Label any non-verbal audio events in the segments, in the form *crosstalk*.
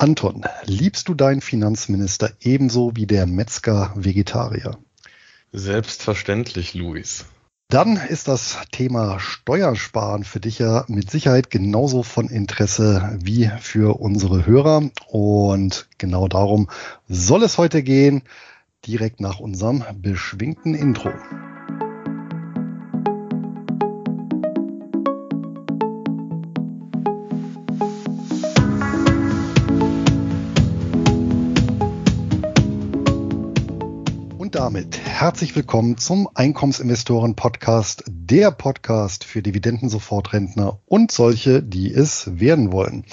Anton, liebst du deinen Finanzminister ebenso wie der Metzger Vegetarier? Selbstverständlich, Luis. Dann ist das Thema Steuersparen für dich ja mit Sicherheit genauso von Interesse wie für unsere Hörer. Und genau darum soll es heute gehen, direkt nach unserem beschwingten Intro. Damit herzlich willkommen zum Einkommensinvestoren Podcast, der Podcast für Dividendensofortrentner und solche, die es werden wollen.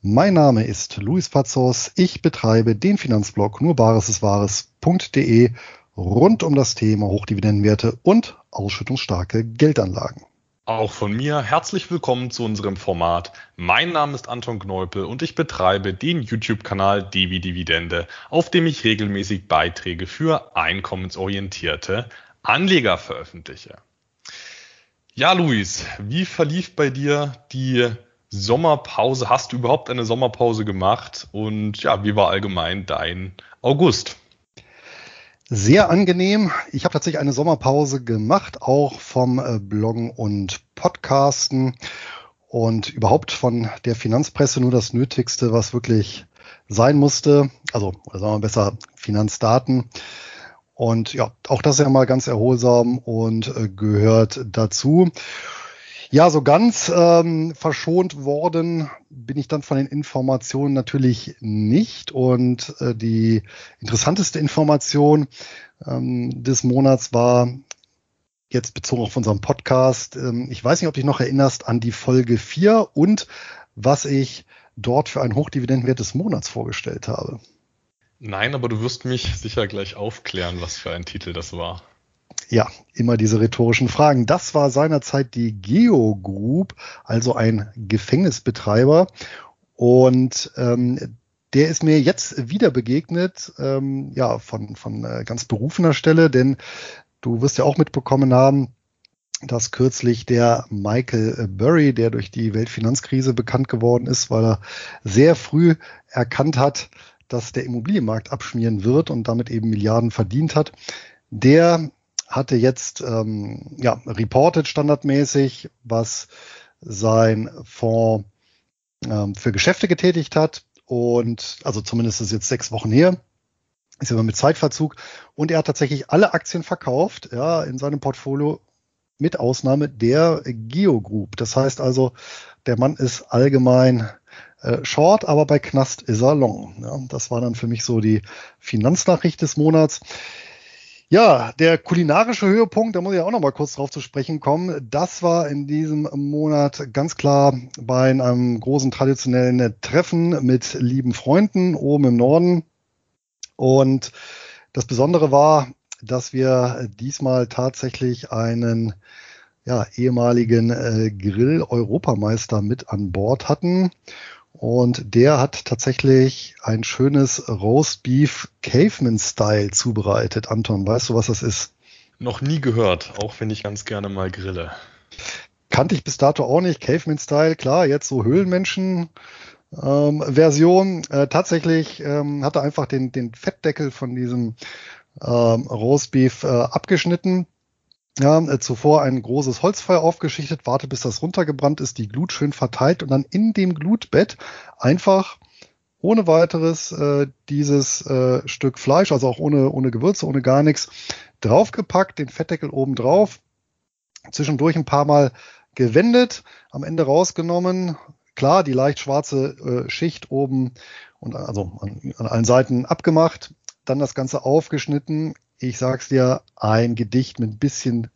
Mein Name ist Luis Pazos. Ich betreibe den Finanzblog nur Bares ist Wahres.de rund um das Thema Hochdividendenwerte und ausschüttungsstarke Geldanlagen. Auch von mir herzlich willkommen zu unserem Format. Mein Name ist Anton Kneupel und ich betreibe den YouTube-Kanal Devi Dividende, auf dem ich regelmäßig Beiträge für einkommensorientierte Anleger veröffentliche. Ja, Luis, wie verlief bei dir die Sommerpause? Hast du überhaupt eine Sommerpause gemacht? Und ja, wie war allgemein dein August? Sehr angenehm. Ich habe tatsächlich eine Sommerpause gemacht, auch vom äh, Bloggen und Podcasten und überhaupt von der Finanzpresse nur das Nötigste, was wirklich sein musste. Also, oder sagen wir besser, Finanzdaten. Und ja, auch das ist ja mal ganz erholsam und äh, gehört dazu. Ja, so ganz ähm, verschont worden bin ich dann von den Informationen natürlich nicht. Und äh, die interessanteste Information ähm, des Monats war jetzt bezogen auf unseren Podcast. Ähm, ich weiß nicht, ob du dich noch erinnerst an die Folge 4 und was ich dort für ein Hochdividendenwert des Monats vorgestellt habe. Nein, aber du wirst mich sicher gleich aufklären, was für ein Titel das war. Ja, immer diese rhetorischen Fragen. Das war seinerzeit die Geo Group, also ein Gefängnisbetreiber. Und ähm, der ist mir jetzt wieder begegnet, ähm, ja, von, von äh, ganz berufener Stelle, denn du wirst ja auch mitbekommen haben, dass kürzlich der Michael Burry, der durch die Weltfinanzkrise bekannt geworden ist, weil er sehr früh erkannt hat, dass der Immobilienmarkt abschmieren wird und damit eben Milliarden verdient hat, der hatte jetzt ähm, ja, reported standardmäßig, was sein Fonds ähm, für Geschäfte getätigt hat. Und also zumindest ist jetzt sechs Wochen her. Ist immer mit Zeitverzug. Und er hat tatsächlich alle Aktien verkauft, ja, in seinem Portfolio, mit Ausnahme der Geo Group. Das heißt also, der Mann ist allgemein äh, short, aber bei Knast ist er long. Ja, das war dann für mich so die Finanznachricht des Monats. Ja, der kulinarische Höhepunkt, da muss ich auch noch mal kurz drauf zu sprechen kommen. Das war in diesem Monat ganz klar bei einem großen traditionellen Treffen mit lieben Freunden oben im Norden. Und das Besondere war, dass wir diesmal tatsächlich einen ja, ehemaligen äh, Grill-Europameister mit an Bord hatten. Und der hat tatsächlich ein schönes Roastbeef Caveman-Style zubereitet. Anton, weißt du, was das ist? Noch nie gehört, auch wenn ich ganz gerne mal grille. Kannte ich bis dato auch nicht. Caveman-Style, klar, jetzt so Höhlenmenschen. Ähm, Version. Äh, tatsächlich ähm, hat er einfach den, den Fettdeckel von diesem ähm, Roastbeef äh, abgeschnitten, ja, äh, zuvor ein großes Holzfeuer aufgeschichtet, wartet bis das runtergebrannt ist, die Glut schön verteilt und dann in dem Glutbett einfach ohne weiteres äh, dieses äh, Stück Fleisch, also auch ohne, ohne Gewürze, ohne gar nichts, draufgepackt, den Fettdeckel oben drauf, zwischendurch ein paar Mal gewendet, am Ende rausgenommen, klar, die leicht schwarze äh, Schicht oben und also an, an allen Seiten abgemacht, dann das Ganze aufgeschnitten, ich sag's dir, ein Gedicht mit ein bisschen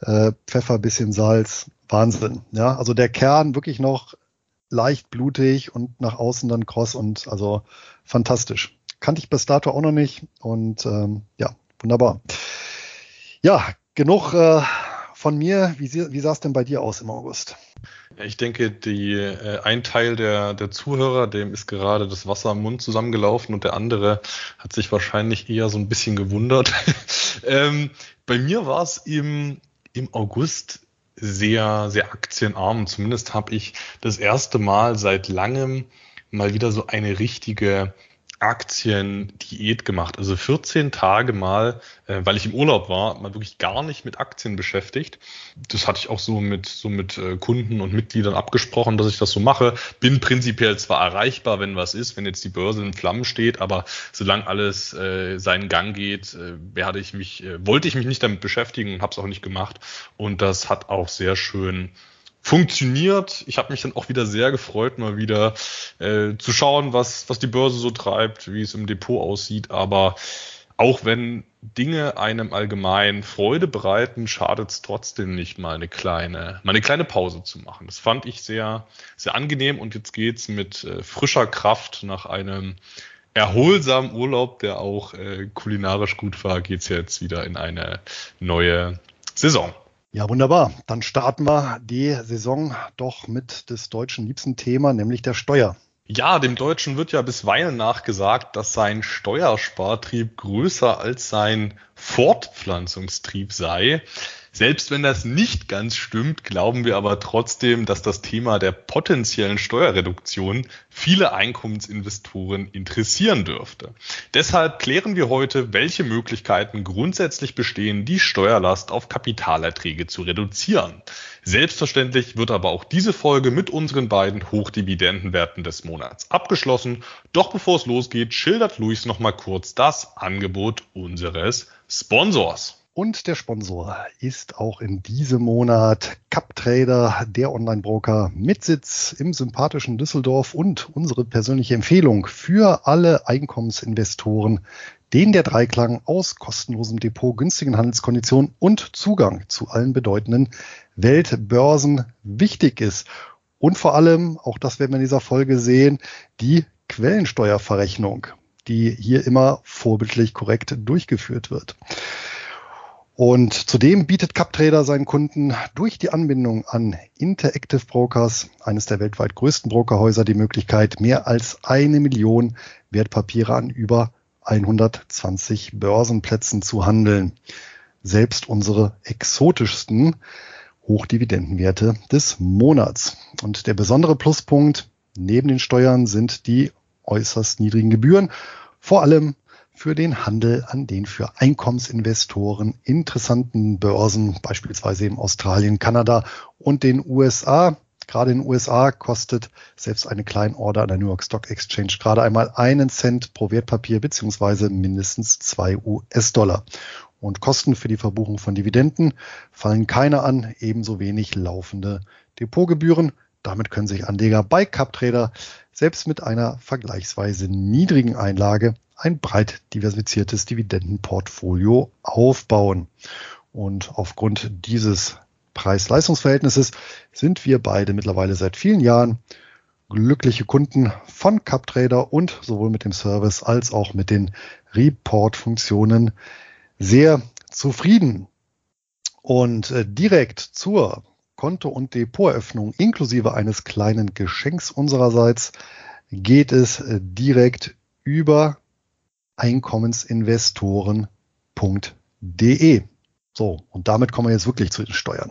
äh, Pfeffer, bisschen Salz. Wahnsinn. Ja, also der Kern wirklich noch leicht blutig und nach außen dann kross und also fantastisch. Kannte ich bis dato auch noch nicht und ähm, ja, wunderbar. Ja, genug äh, von mir. Wie, wie sah es denn bei dir aus im August? Ich denke, die, äh, ein Teil der, der Zuhörer, dem ist gerade das Wasser im Mund zusammengelaufen und der andere hat sich wahrscheinlich eher so ein bisschen gewundert. *laughs* ähm, bei mir war es im, im August sehr, sehr aktienarm. Zumindest habe ich das erste Mal seit langem mal wieder so eine richtige Aktiendiät gemacht. Also 14 Tage mal, äh, weil ich im Urlaub war, mal wirklich gar nicht mit Aktien beschäftigt. Das hatte ich auch so mit, so mit äh, Kunden und Mitgliedern abgesprochen, dass ich das so mache. Bin prinzipiell zwar erreichbar, wenn was ist, wenn jetzt die Börse in Flammen steht, aber solange alles äh, seinen Gang geht, äh, werde ich mich, äh, wollte ich mich nicht damit beschäftigen und habe es auch nicht gemacht. Und das hat auch sehr schön funktioniert. Ich habe mich dann auch wieder sehr gefreut, mal wieder äh, zu schauen, was, was die Börse so treibt, wie es im Depot aussieht. Aber auch wenn Dinge einem allgemein Freude bereiten, schadet es trotzdem nicht, mal eine kleine, mal eine kleine Pause zu machen. Das fand ich sehr, sehr angenehm und jetzt geht's mit äh, frischer Kraft nach einem erholsamen Urlaub, der auch äh, kulinarisch gut war, geht's jetzt wieder in eine neue Saison. Ja, wunderbar. Dann starten wir die Saison doch mit des Deutschen liebsten Thema, nämlich der Steuer. Ja, dem Deutschen wird ja bisweilen nachgesagt, dass sein Steuerspartrieb größer als sein Fortpflanzungstrieb sei. Selbst wenn das nicht ganz stimmt, glauben wir aber trotzdem, dass das Thema der potenziellen Steuerreduktion viele Einkommensinvestoren interessieren dürfte. Deshalb klären wir heute, welche Möglichkeiten grundsätzlich bestehen, die Steuerlast auf Kapitalerträge zu reduzieren. Selbstverständlich wird aber auch diese Folge mit unseren beiden Hochdividendenwerten des Monats abgeschlossen. Doch bevor es losgeht, schildert Luis nochmal kurz das Angebot unseres Sponsors. Und der Sponsor ist auch in diesem Monat CapTrader, der Online-Broker mit Sitz im sympathischen Düsseldorf und unsere persönliche Empfehlung für alle Einkommensinvestoren, den der Dreiklang aus kostenlosem Depot, günstigen Handelskonditionen und Zugang zu allen bedeutenden Weltbörsen wichtig ist. Und vor allem, auch das werden wir in dieser Folge sehen, die Quellensteuerverrechnung, die hier immer vorbildlich korrekt durchgeführt wird. Und zudem bietet CapTrader seinen Kunden durch die Anbindung an Interactive Brokers, eines der weltweit größten Brokerhäuser, die Möglichkeit, mehr als eine Million Wertpapiere an über 120 Börsenplätzen zu handeln. Selbst unsere exotischsten Hochdividendenwerte des Monats. Und der besondere Pluspunkt neben den Steuern sind die äußerst niedrigen Gebühren, vor allem für den Handel an den für Einkommensinvestoren interessanten Börsen, beispielsweise in Australien, Kanada und den USA. Gerade in den USA kostet selbst eine Kleinorder an der New York Stock Exchange gerade einmal einen Cent pro Wertpapier beziehungsweise mindestens zwei US-Dollar. Und Kosten für die Verbuchung von Dividenden fallen keine an, ebenso wenig laufende Depotgebühren. Damit können sich Anleger bei CapTrader selbst mit einer vergleichsweise niedrigen Einlage ein breit diversifiziertes Dividendenportfolio aufbauen. Und aufgrund dieses Preis-Leistungs-Verhältnisses sind wir beide mittlerweile seit vielen Jahren glückliche Kunden von CapTrader und sowohl mit dem Service als auch mit den Report-Funktionen sehr zufrieden. Und äh, direkt zur Konto- und Depoteröffnung inklusive eines kleinen Geschenks unsererseits geht es äh, direkt über einkommensinvestoren.de. So, und damit kommen wir jetzt wirklich zu den Steuern.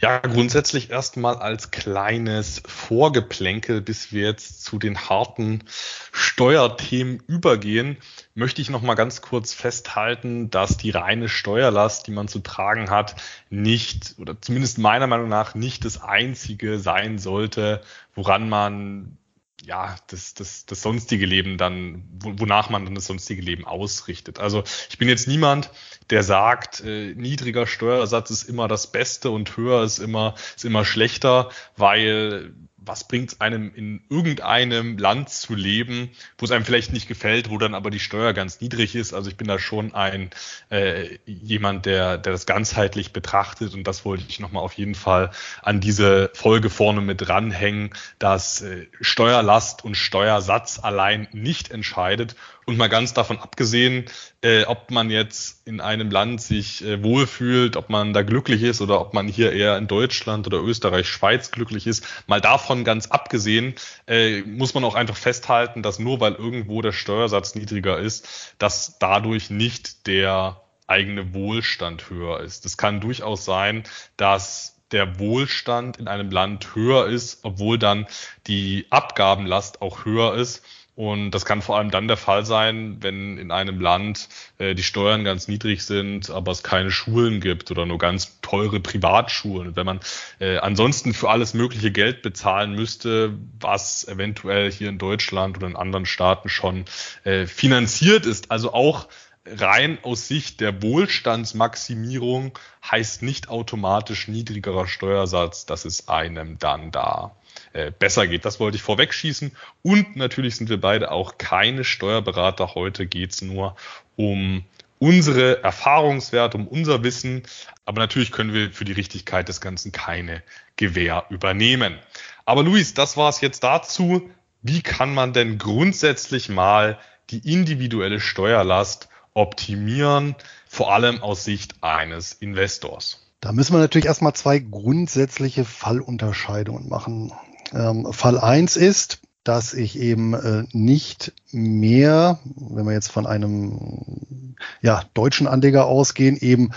Ja, grundsätzlich erstmal als kleines Vorgeplänkel, bis wir jetzt zu den harten Steuerthemen übergehen, möchte ich noch mal ganz kurz festhalten, dass die reine Steuerlast, die man zu tragen hat, nicht oder zumindest meiner Meinung nach nicht das einzige sein sollte, woran man ja, das, das, das sonstige Leben dann, wonach man dann das sonstige Leben ausrichtet. Also ich bin jetzt niemand, der sagt, äh, niedriger Steuersatz ist immer das Beste und höher ist immer, ist immer schlechter, weil was bringt es einem in irgendeinem Land zu leben, wo es einem vielleicht nicht gefällt, wo dann aber die Steuer ganz niedrig ist. Also ich bin da schon ein äh, jemand, der, der das ganzheitlich betrachtet und das wollte ich nochmal auf jeden Fall an diese Folge vorne mit dranhängen, dass äh, Steuerlast und Steuersatz allein nicht entscheidet und mal ganz davon abgesehen, äh, ob man jetzt in einem Land sich äh, wohlfühlt, ob man da glücklich ist oder ob man hier eher in Deutschland oder Österreich, Schweiz glücklich ist, mal davon ganz abgesehen, äh, muss man auch einfach festhalten, dass nur weil irgendwo der Steuersatz niedriger ist, dass dadurch nicht der eigene Wohlstand höher ist. Es kann durchaus sein, dass der Wohlstand in einem Land höher ist, obwohl dann die Abgabenlast auch höher ist. Und das kann vor allem dann der Fall sein, wenn in einem Land äh, die Steuern ganz niedrig sind, aber es keine Schulen gibt oder nur ganz teure Privatschulen. Wenn man äh, ansonsten für alles mögliche Geld bezahlen müsste, was eventuell hier in Deutschland oder in anderen Staaten schon äh, finanziert ist. Also auch rein aus Sicht der Wohlstandsmaximierung heißt nicht automatisch niedrigerer Steuersatz, dass es einem dann da äh, besser geht. Das wollte ich vorwegschießen. Und natürlich sind wir beide auch keine Steuerberater. Heute geht's nur um unsere Erfahrungswerte, um unser Wissen. Aber natürlich können wir für die Richtigkeit des Ganzen keine Gewähr übernehmen. Aber Luis, das war es jetzt dazu. Wie kann man denn grundsätzlich mal die individuelle Steuerlast optimieren, vor allem aus Sicht eines Investors? Da müssen wir natürlich erstmal zwei grundsätzliche Fallunterscheidungen machen. Ähm, Fall eins ist, dass ich eben äh, nicht mehr, wenn wir jetzt von einem ja, deutschen Anleger ausgehen, eben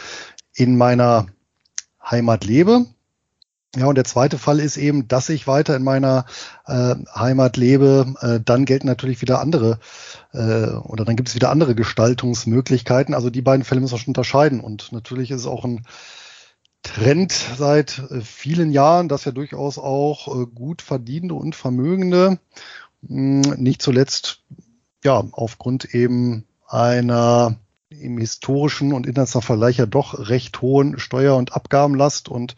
in meiner Heimat lebe. Ja, und der zweite Fall ist eben, dass ich weiter in meiner äh, Heimat lebe. Äh, dann gelten natürlich wieder andere äh, oder dann gibt es wieder andere Gestaltungsmöglichkeiten. Also die beiden Fälle müssen wir schon unterscheiden. Und natürlich ist es auch ein Trend seit äh, vielen Jahren, dass ja durchaus auch äh, gut verdienende und Vermögende, hm, nicht zuletzt ja aufgrund eben einer im historischen und internationalen Vergleich ja doch recht hohen Steuer- und Abgabenlast und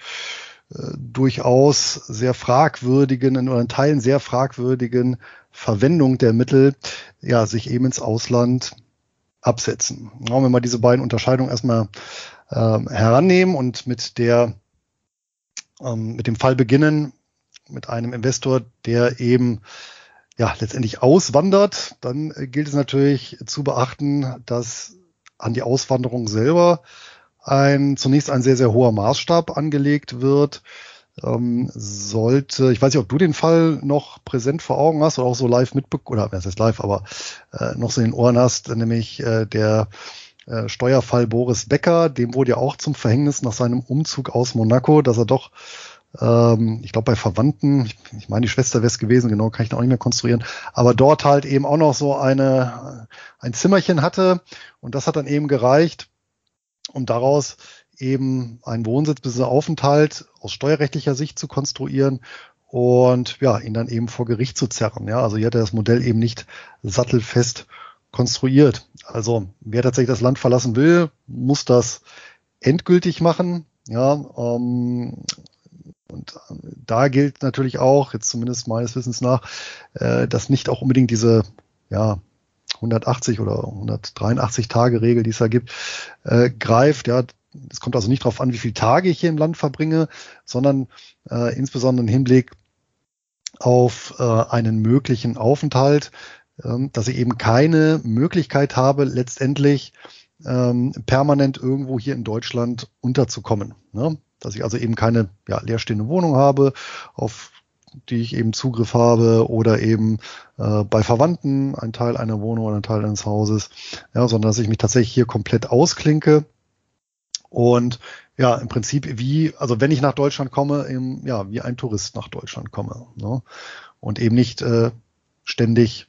äh, durchaus sehr fragwürdigen oder in Teilen sehr fragwürdigen Verwendung der Mittel ja sich eben ins Ausland absetzen. Wenn wir diese beiden Unterscheidungen erstmal herannehmen und mit der ähm, mit dem Fall beginnen mit einem Investor, der eben ja letztendlich auswandert, dann gilt es natürlich zu beachten, dass an die Auswanderung selber ein zunächst ein sehr sehr hoher Maßstab angelegt wird. Ähm, sollte, ich weiß nicht, ob du den Fall noch präsent vor Augen hast oder auch so live mitbekommen, oder was heißt live, aber äh, noch so in den Ohren hast, nämlich äh, der äh, Steuerfall Boris Becker, dem wurde ja auch zum Verhängnis nach seinem Umzug aus Monaco, dass er doch, ähm, ich glaube bei Verwandten, ich, ich meine die Schwester wäre es gewesen, genau kann ich noch nicht mehr konstruieren, aber dort halt eben auch noch so eine ein Zimmerchen hatte und das hat dann eben gereicht, um daraus eben einen Wohnsitz bis Aufenthalt aus steuerrechtlicher Sicht zu konstruieren und ja, ihn dann eben vor Gericht zu zerren. Ja, also hier hat er das Modell eben nicht sattelfest konstruiert. Also wer tatsächlich das Land verlassen will, muss das endgültig machen. Ja, ähm, und äh, da gilt natürlich auch, jetzt zumindest meines Wissens nach, äh, dass nicht auch unbedingt diese ja, 180 oder 183 Tage Regel, die es da gibt, äh, greift. Ja, es kommt also nicht darauf an, wie viele Tage ich hier im Land verbringe, sondern äh, insbesondere im Hinblick auf äh, einen möglichen Aufenthalt dass ich eben keine Möglichkeit habe, letztendlich ähm, permanent irgendwo hier in Deutschland unterzukommen. Ne? Dass ich also eben keine ja, leerstehende Wohnung habe, auf die ich eben Zugriff habe oder eben äh, bei Verwandten ein Teil einer Wohnung oder ein Teil eines Hauses, ja, sondern dass ich mich tatsächlich hier komplett ausklinke und ja, im Prinzip wie, also wenn ich nach Deutschland komme, eben, ja, wie ein Tourist nach Deutschland komme. Ne? Und eben nicht äh, ständig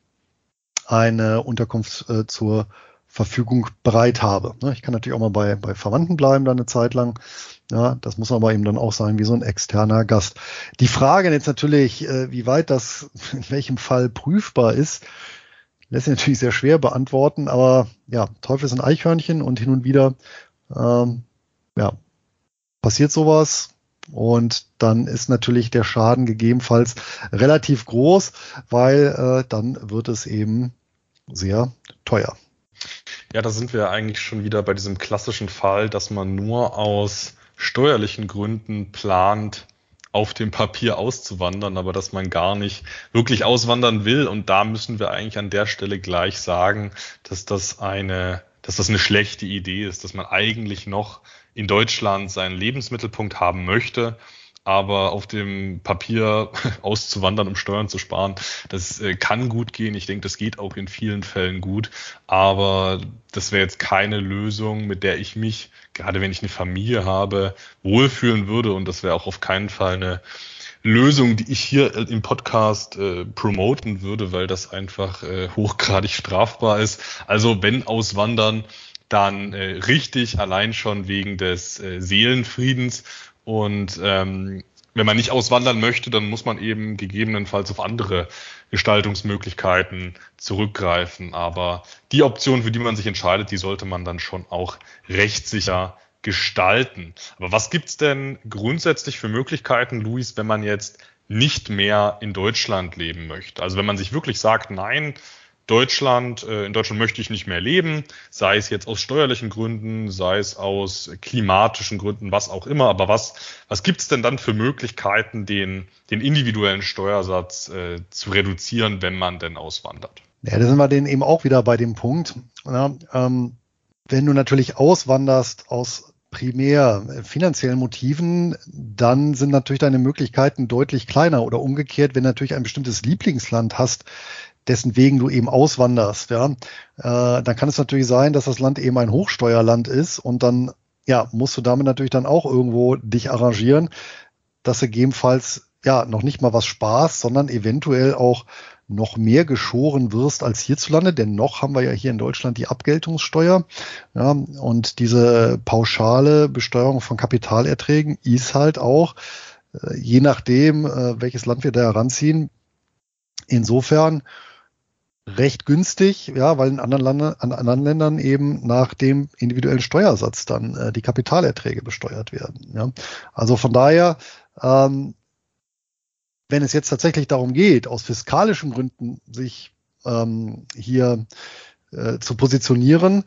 eine Unterkunft äh, zur Verfügung bereit habe. Ne, ich kann natürlich auch mal bei, bei Verwandten bleiben, dann eine Zeit lang. Ja, das muss aber eben dann auch sein wie so ein externer Gast. Die Frage jetzt natürlich, äh, wie weit das *laughs* in welchem Fall prüfbar ist, lässt sich natürlich sehr schwer beantworten, aber ja, Teufel ein Eichhörnchen und hin und wieder ähm, ja, passiert sowas, und dann ist natürlich der Schaden gegebenenfalls relativ groß, weil äh, dann wird es eben sehr teuer. Ja, da sind wir eigentlich schon wieder bei diesem klassischen Fall, dass man nur aus steuerlichen Gründen plant, auf dem Papier auszuwandern, aber dass man gar nicht wirklich auswandern will. Und da müssen wir eigentlich an der Stelle gleich sagen, dass das eine, dass das eine schlechte Idee ist, dass man eigentlich noch in Deutschland seinen Lebensmittelpunkt haben möchte aber auf dem Papier *laughs* auszuwandern, um Steuern zu sparen, das äh, kann gut gehen. Ich denke, das geht auch in vielen Fällen gut, aber das wäre jetzt keine Lösung, mit der ich mich, gerade wenn ich eine Familie habe, wohlfühlen würde und das wäre auch auf keinen Fall eine Lösung, die ich hier im Podcast äh, promoten würde, weil das einfach äh, hochgradig strafbar ist. Also wenn auswandern, dann äh, richtig allein schon wegen des äh, Seelenfriedens und ähm, wenn man nicht auswandern möchte, dann muss man eben gegebenenfalls auf andere Gestaltungsmöglichkeiten zurückgreifen. Aber die Option, für die man sich entscheidet, die sollte man dann schon auch rechtssicher gestalten. Aber was gibt's denn grundsätzlich für Möglichkeiten, Luis, wenn man jetzt nicht mehr in Deutschland leben möchte? Also wenn man sich wirklich sagt, nein, Deutschland, äh, in Deutschland möchte ich nicht mehr leben, sei es jetzt aus steuerlichen Gründen, sei es aus klimatischen Gründen, was auch immer. Aber was, was gibt es denn dann für Möglichkeiten, den, den individuellen Steuersatz äh, zu reduzieren, wenn man denn auswandert? Ja, da sind wir den eben auch wieder bei dem Punkt. Ja, ähm, wenn du natürlich auswanderst aus primär finanziellen Motiven, dann sind natürlich deine Möglichkeiten deutlich kleiner oder umgekehrt, wenn du natürlich ein bestimmtes Lieblingsland hast, dessen wegen du eben auswanderst, ja, äh, dann kann es natürlich sein, dass das Land eben ein Hochsteuerland ist und dann ja, musst du damit natürlich dann auch irgendwo dich arrangieren, dass du gegebenenfalls ja noch nicht mal was sparst, sondern eventuell auch noch mehr geschoren wirst als hierzulande, denn noch haben wir ja hier in Deutschland die Abgeltungssteuer. Ja, und diese pauschale Besteuerung von Kapitalerträgen ist halt auch, äh, je nachdem, äh, welches Land wir da heranziehen, insofern recht günstig, ja, weil in anderen, Lande, an anderen Ländern eben nach dem individuellen Steuersatz dann äh, die Kapitalerträge besteuert werden. Ja. Also von daher, ähm, wenn es jetzt tatsächlich darum geht, aus fiskalischen Gründen sich ähm, hier äh, zu positionieren,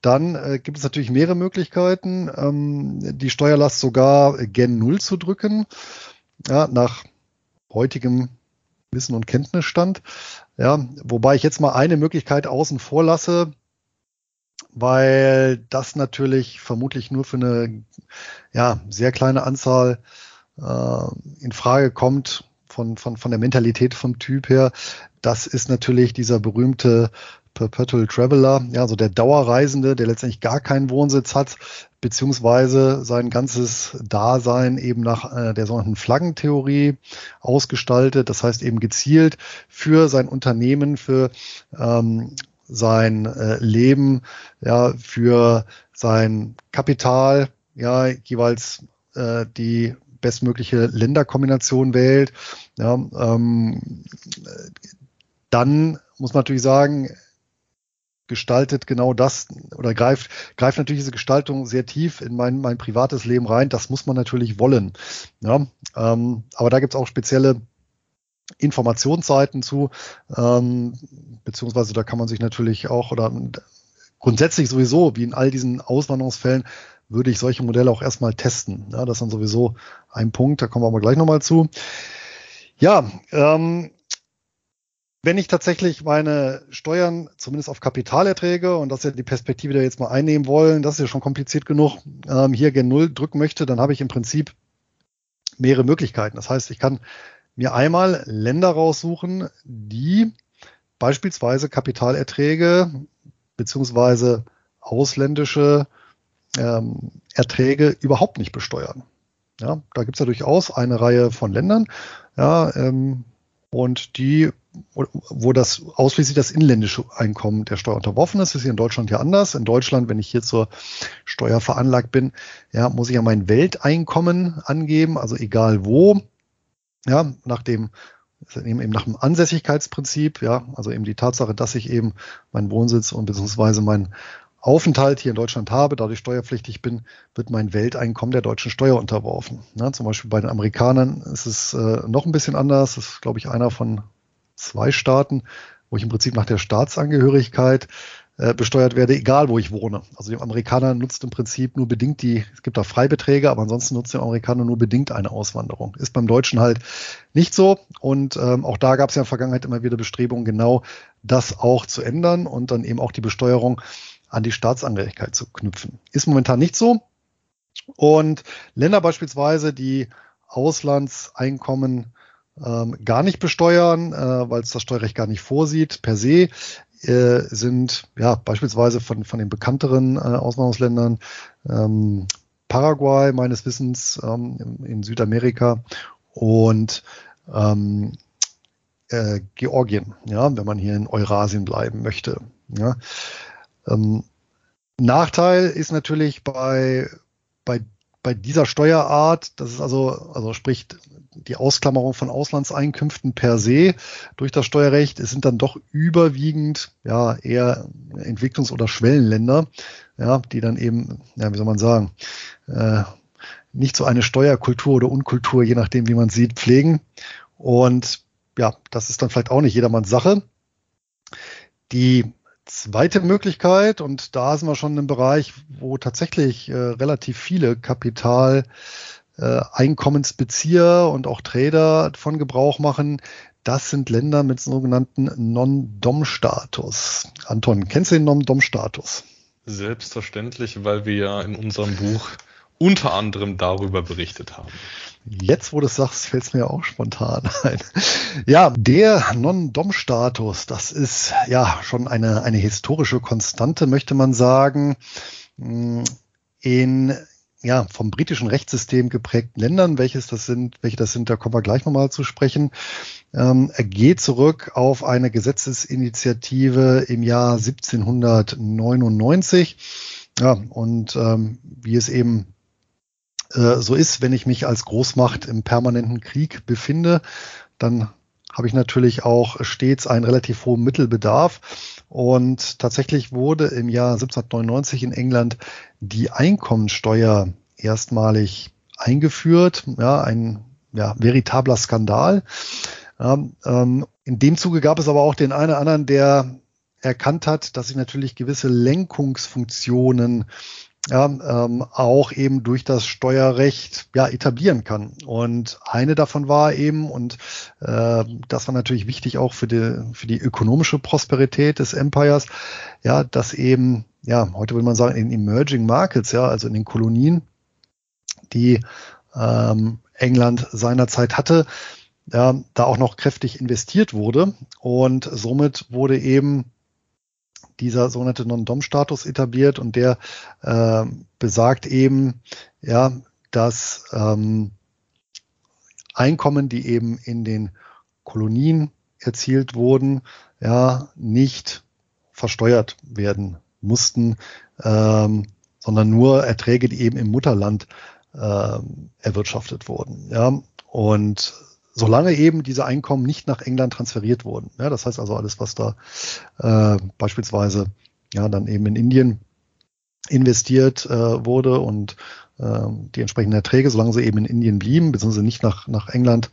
dann äh, gibt es natürlich mehrere Möglichkeiten, ähm, die Steuerlast sogar gen Null zu drücken, ja, nach heutigem Wissen und Kenntnisstand. Ja, wobei ich jetzt mal eine Möglichkeit außen vor lasse, weil das natürlich vermutlich nur für eine ja, sehr kleine Anzahl äh, in Frage kommt von, von, von der Mentalität vom Typ her. Das ist natürlich dieser berühmte Perpetual Traveler, ja, also der Dauerreisende, der letztendlich gar keinen Wohnsitz hat, beziehungsweise sein ganzes Dasein eben nach äh, der sogenannten Flaggentheorie ausgestaltet. Das heißt eben gezielt für sein Unternehmen, für ähm, sein äh, Leben, ja, für sein Kapital, ja, jeweils äh, die bestmögliche Länderkombination wählt. Ja, ähm, dann muss man natürlich sagen, gestaltet genau das oder greift, greift natürlich diese Gestaltung sehr tief in mein, mein privates Leben rein. Das muss man natürlich wollen. Ja, ähm, aber da gibt es auch spezielle Informationsseiten zu, ähm, beziehungsweise da kann man sich natürlich auch oder grundsätzlich sowieso, wie in all diesen Auswanderungsfällen, würde ich solche Modelle auch erstmal testen. Ja, das ist dann sowieso ein Punkt, da kommen wir aber gleich nochmal zu. Ja, ähm, wenn ich tatsächlich meine Steuern zumindest auf Kapitalerträge und das ist ja die Perspektive, die wir jetzt mal einnehmen wollen, das ist ja schon kompliziert genug, ähm, hier gen Null drücken möchte, dann habe ich im Prinzip mehrere Möglichkeiten. Das heißt, ich kann mir einmal Länder raussuchen, die beispielsweise Kapitalerträge beziehungsweise ausländische ähm, Erträge überhaupt nicht besteuern. Ja, da gibt es ja durchaus eine Reihe von Ländern, ja, ähm, und die wo das ausschließlich das inländische Einkommen der Steuer unterworfen ist. Ist hier in Deutschland ja anders. In Deutschland, wenn ich hier zur Steuer veranlagt bin, ja, muss ich ja mein Welteinkommen angeben, also egal wo. Ja, nach dem eben, nach dem Ansässigkeitsprinzip, ja, also eben die Tatsache, dass ich eben meinen Wohnsitz und beziehungsweise meinen Aufenthalt hier in Deutschland habe, dadurch steuerpflichtig bin, wird mein Welteinkommen der deutschen Steuer unterworfen. Ja, zum Beispiel bei den Amerikanern ist es äh, noch ein bisschen anders. Das ist, glaube ich, einer von zwei Staaten, wo ich im Prinzip nach der Staatsangehörigkeit äh, besteuert werde, egal wo ich wohne. Also die Amerikaner nutzt im Prinzip nur bedingt die, es gibt da Freibeträge, aber ansonsten nutzt der Amerikaner nur bedingt eine Auswanderung. Ist beim Deutschen halt nicht so. Und ähm, auch da gab es ja in der Vergangenheit immer wieder Bestrebungen, genau das auch zu ändern und dann eben auch die Besteuerung an die Staatsangehörigkeit zu knüpfen. Ist momentan nicht so. Und Länder beispielsweise, die Auslandseinkommen ähm, gar nicht besteuern, äh, weil es das Steuerrecht gar nicht vorsieht. Per se äh, sind ja beispielsweise von, von den bekannteren äh, Auswanderungsländern ähm, Paraguay meines Wissens ähm, in Südamerika und ähm, äh, Georgien, ja, wenn man hier in Eurasien bleiben möchte. Ja. Ähm, Nachteil ist natürlich bei, bei, bei dieser Steuerart, das ist also, also sprich die Ausklammerung von Auslandseinkünften per se durch das Steuerrecht, es sind dann doch überwiegend ja eher Entwicklungs- oder Schwellenländer, ja, die dann eben, ja, wie soll man sagen, äh, nicht so eine Steuerkultur oder Unkultur, je nachdem, wie man sieht, pflegen. Und ja, das ist dann vielleicht auch nicht jedermanns Sache. Die zweite Möglichkeit, und da sind wir schon im Bereich, wo tatsächlich äh, relativ viele Kapital äh, und auch Trader von Gebrauch machen, das sind Länder mit sogenannten Non-Dom-Status. Anton, kennst du den Non-Dom-Status? Selbstverständlich, weil wir ja in unserem Buch unter anderem darüber berichtet haben. Jetzt, wo du es sagst, fällt es mir auch spontan *laughs* ein. Ja, der Non-Dom-Status, das ist ja schon eine, eine historische Konstante, möchte man sagen. In ja, vom britischen Rechtssystem geprägten Ländern, welches das sind, welche das sind, da kommen wir gleich nochmal zu sprechen, ähm, geht zurück auf eine Gesetzesinitiative im Jahr 1799. Ja, und ähm, wie es eben äh, so ist, wenn ich mich als Großmacht im permanenten Krieg befinde, dann habe ich natürlich auch stets einen relativ hohen Mittelbedarf. Und tatsächlich wurde im Jahr 1799 in England die Einkommensteuer erstmalig eingeführt. Ja, ein ja, veritabler Skandal. Ja, ähm, in dem Zuge gab es aber auch den einen oder anderen, der erkannt hat, dass sich natürlich gewisse Lenkungsfunktionen ja, ähm, auch eben durch das Steuerrecht ja, etablieren kann. Und eine davon war eben, und äh, das war natürlich wichtig auch für die, für die ökonomische Prosperität des Empires, ja, dass eben, ja, heute würde man sagen, in Emerging Markets, ja, also in den Kolonien, die ähm, England seinerzeit hatte, ja, da auch noch kräftig investiert wurde. Und somit wurde eben dieser sogenannte Non-Dom-Status etabliert und der äh, besagt eben, ja, dass ähm, Einkommen, die eben in den Kolonien erzielt wurden, ja, nicht versteuert werden mussten, ähm, sondern nur Erträge, die eben im Mutterland äh, erwirtschaftet wurden. Ja, und solange eben diese Einkommen nicht nach England transferiert wurden. Ja, das heißt also alles, was da äh, beispielsweise ja dann eben in Indien investiert äh, wurde und äh, die entsprechenden Erträge, solange sie eben in Indien blieben, beziehungsweise nicht nach, nach England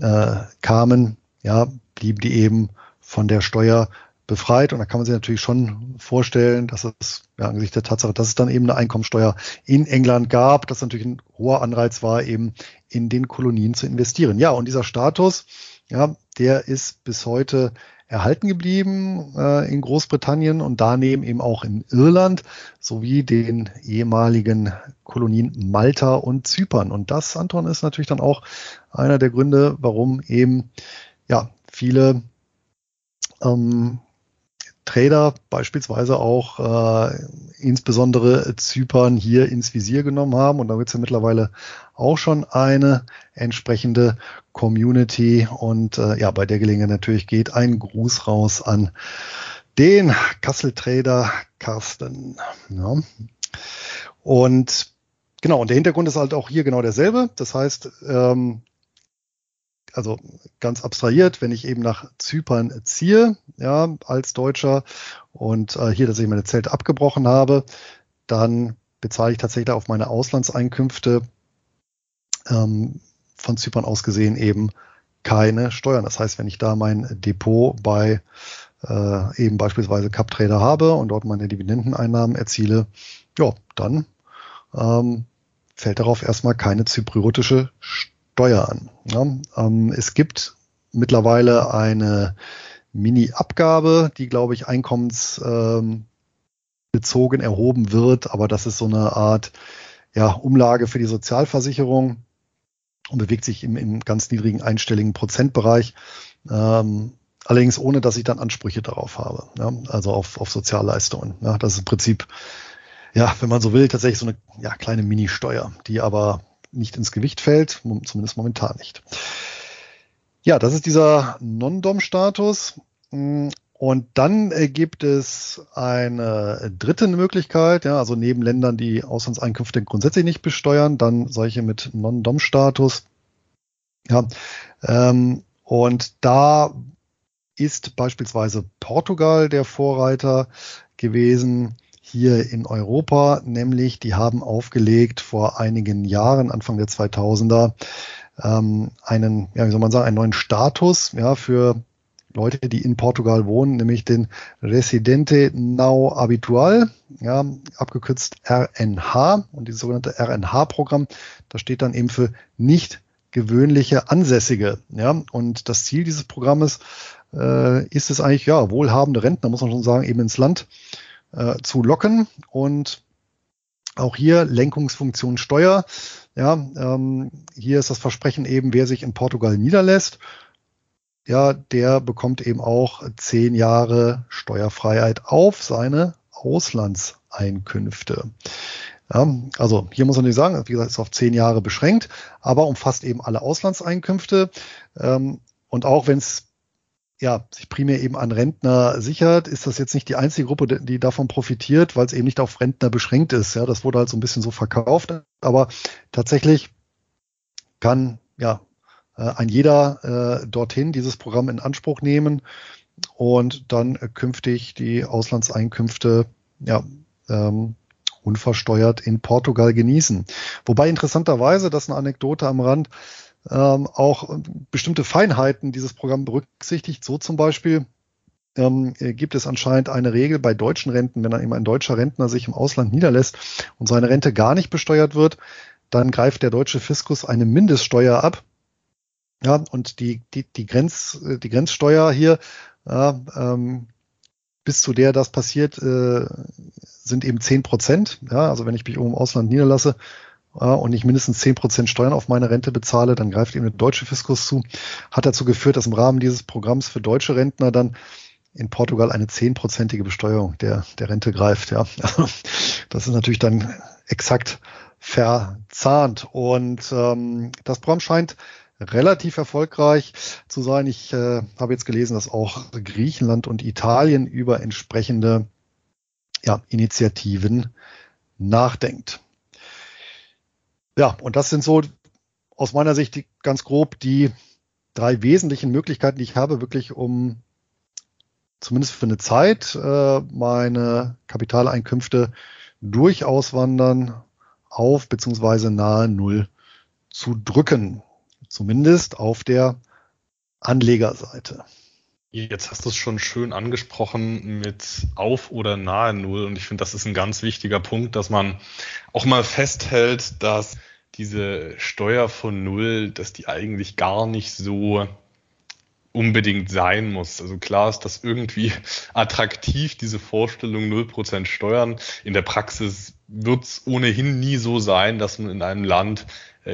äh, kamen, ja, blieben die eben von der Steuer befreit. Und da kann man sich natürlich schon vorstellen, dass es ja, angesichts der Tatsache, dass es dann eben eine Einkommensteuer in England gab, dass natürlich ein hoher Anreiz war, eben in den Kolonien zu investieren. Ja, und dieser Status, ja, der ist bis heute erhalten geblieben äh, in Großbritannien und daneben eben auch in Irland sowie den ehemaligen Kolonien Malta und Zypern. Und das, Anton, ist natürlich dann auch einer der Gründe, warum eben ja viele ähm, Trader beispielsweise auch äh, insbesondere Zypern hier ins Visier genommen haben. Und da wird es ja mittlerweile auch schon eine entsprechende Community. Und äh, ja, bei der Gelegenheit natürlich geht ein Gruß raus an den Kassel-Trader Carsten. Ja. Und genau, und der Hintergrund ist halt auch hier genau derselbe. Das heißt, ähm, also ganz abstrahiert, wenn ich eben nach Zypern ziehe, ja, als Deutscher und äh, hier, dass ich meine Zelte abgebrochen habe, dann bezahle ich tatsächlich auf meine Auslandseinkünfte ähm, von Zypern aus gesehen eben keine Steuern. Das heißt, wenn ich da mein Depot bei äh, eben beispielsweise CapTrader habe und dort meine Dividendeneinnahmen erziele, ja, dann ähm, fällt darauf erstmal keine zypriotische Steuer Steuer an. Ja, ähm, es gibt mittlerweile eine Mini-Abgabe, die, glaube ich, einkommensbezogen erhoben wird, aber das ist so eine Art ja, Umlage für die Sozialversicherung. und bewegt sich im, im ganz niedrigen einstelligen Prozentbereich. Ähm, allerdings ohne, dass ich dann Ansprüche darauf habe, ja, also auf, auf Sozialleistungen. Ja, das ist im Prinzip, ja, wenn man so will, tatsächlich so eine ja, kleine Mini-Steuer, die aber nicht ins Gewicht fällt, zumindest momentan nicht. Ja, das ist dieser Non-Dom-Status. Und dann gibt es eine dritte Möglichkeit, ja, also neben Ländern, die Auslandseinkünfte grundsätzlich nicht besteuern, dann solche mit Non-Dom-Status. Ja, ähm, und da ist beispielsweise Portugal der Vorreiter gewesen hier in Europa, nämlich die haben aufgelegt vor einigen Jahren, Anfang der 2000er, ähm, einen, ja, wie soll man sagen, einen neuen Status ja, für Leute, die in Portugal wohnen, nämlich den Residente Now Habitual, ja, abgekürzt RNH. Und dieses sogenannte RNH-Programm, das steht dann eben für nicht gewöhnliche Ansässige. Ja, und das Ziel dieses Programmes äh, ist es eigentlich, ja, wohlhabende Rentner, muss man schon sagen, eben ins Land äh, zu locken. Und auch hier Lenkungsfunktion Steuer. Ja, ähm, hier ist das Versprechen eben, wer sich in Portugal niederlässt ja, der bekommt eben auch zehn Jahre Steuerfreiheit auf seine Auslandseinkünfte. Ja, also hier muss man nicht sagen, wie gesagt, ist auf zehn Jahre beschränkt, aber umfasst eben alle Auslandseinkünfte. Ähm, und auch wenn es ja, sich primär eben an Rentner sichert, ist das jetzt nicht die einzige Gruppe, die davon profitiert, weil es eben nicht auf Rentner beschränkt ist. Ja, das wurde halt so ein bisschen so verkauft, aber tatsächlich kann ja äh, ein jeder äh, dorthin dieses Programm in Anspruch nehmen und dann künftig die Auslandseinkünfte ja, ähm, unversteuert in Portugal genießen. Wobei interessanterweise, das ist eine Anekdote am Rand, ähm, auch bestimmte Feinheiten dieses Programm berücksichtigt. So zum Beispiel ähm, gibt es anscheinend eine Regel bei deutschen Renten, wenn dann eben ein deutscher Rentner sich im Ausland niederlässt und seine Rente gar nicht besteuert wird, dann greift der deutsche Fiskus eine Mindeststeuer ab, ja, und die, die, die, Grenz, die Grenzsteuer hier, ja, ähm, bis zu der das passiert, äh, sind eben zehn Prozent. Ja, also wenn ich mich irgendwo im Ausland niederlasse und ich mindestens zehn Prozent Steuern auf meine Rente bezahle, dann greift eben der deutsche Fiskus zu. Hat dazu geführt, dass im Rahmen dieses Programms für deutsche Rentner dann in Portugal eine zehnprozentige Besteuerung der, der Rente greift. Ja, *laughs* das ist natürlich dann exakt verzahnt. Und ähm, das Programm scheint relativ erfolgreich zu sein. Ich äh, habe jetzt gelesen, dass auch Griechenland und Italien über entsprechende ja, Initiativen nachdenkt. Ja, und das sind so aus meiner Sicht die, ganz grob die drei wesentlichen Möglichkeiten, die ich habe, wirklich um zumindest für eine Zeit äh, meine Kapitaleinkünfte durch Auswandern auf beziehungsweise nahe Null zu drücken. Zumindest auf der Anlegerseite. Jetzt hast du es schon schön angesprochen mit auf oder nahe Null. Und ich finde, das ist ein ganz wichtiger Punkt, dass man auch mal festhält, dass diese Steuer von Null, dass die eigentlich gar nicht so unbedingt sein muss. Also klar ist das irgendwie *laughs* attraktiv, diese Vorstellung 0% Steuern. In der Praxis wird es ohnehin nie so sein, dass man in einem Land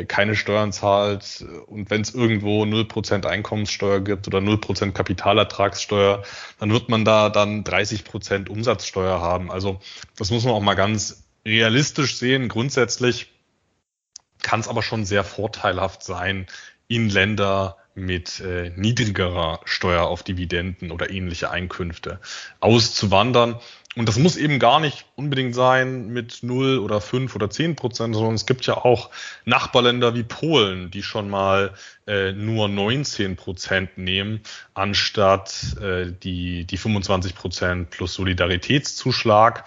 keine Steuern zahlt und wenn es irgendwo 0% Einkommenssteuer gibt oder 0% Kapitalertragssteuer, dann wird man da dann 30% Umsatzsteuer haben. Also das muss man auch mal ganz realistisch sehen. Grundsätzlich kann es aber schon sehr vorteilhaft sein, in Länder mit äh, niedrigerer Steuer auf Dividenden oder ähnliche Einkünfte auszuwandern. Und das muss eben gar nicht unbedingt sein mit 0 oder 5 oder 10 Prozent, sondern es gibt ja auch Nachbarländer wie Polen, die schon mal äh, nur 19 Prozent nehmen, anstatt äh, die, die 25 Prozent plus Solidaritätszuschlag.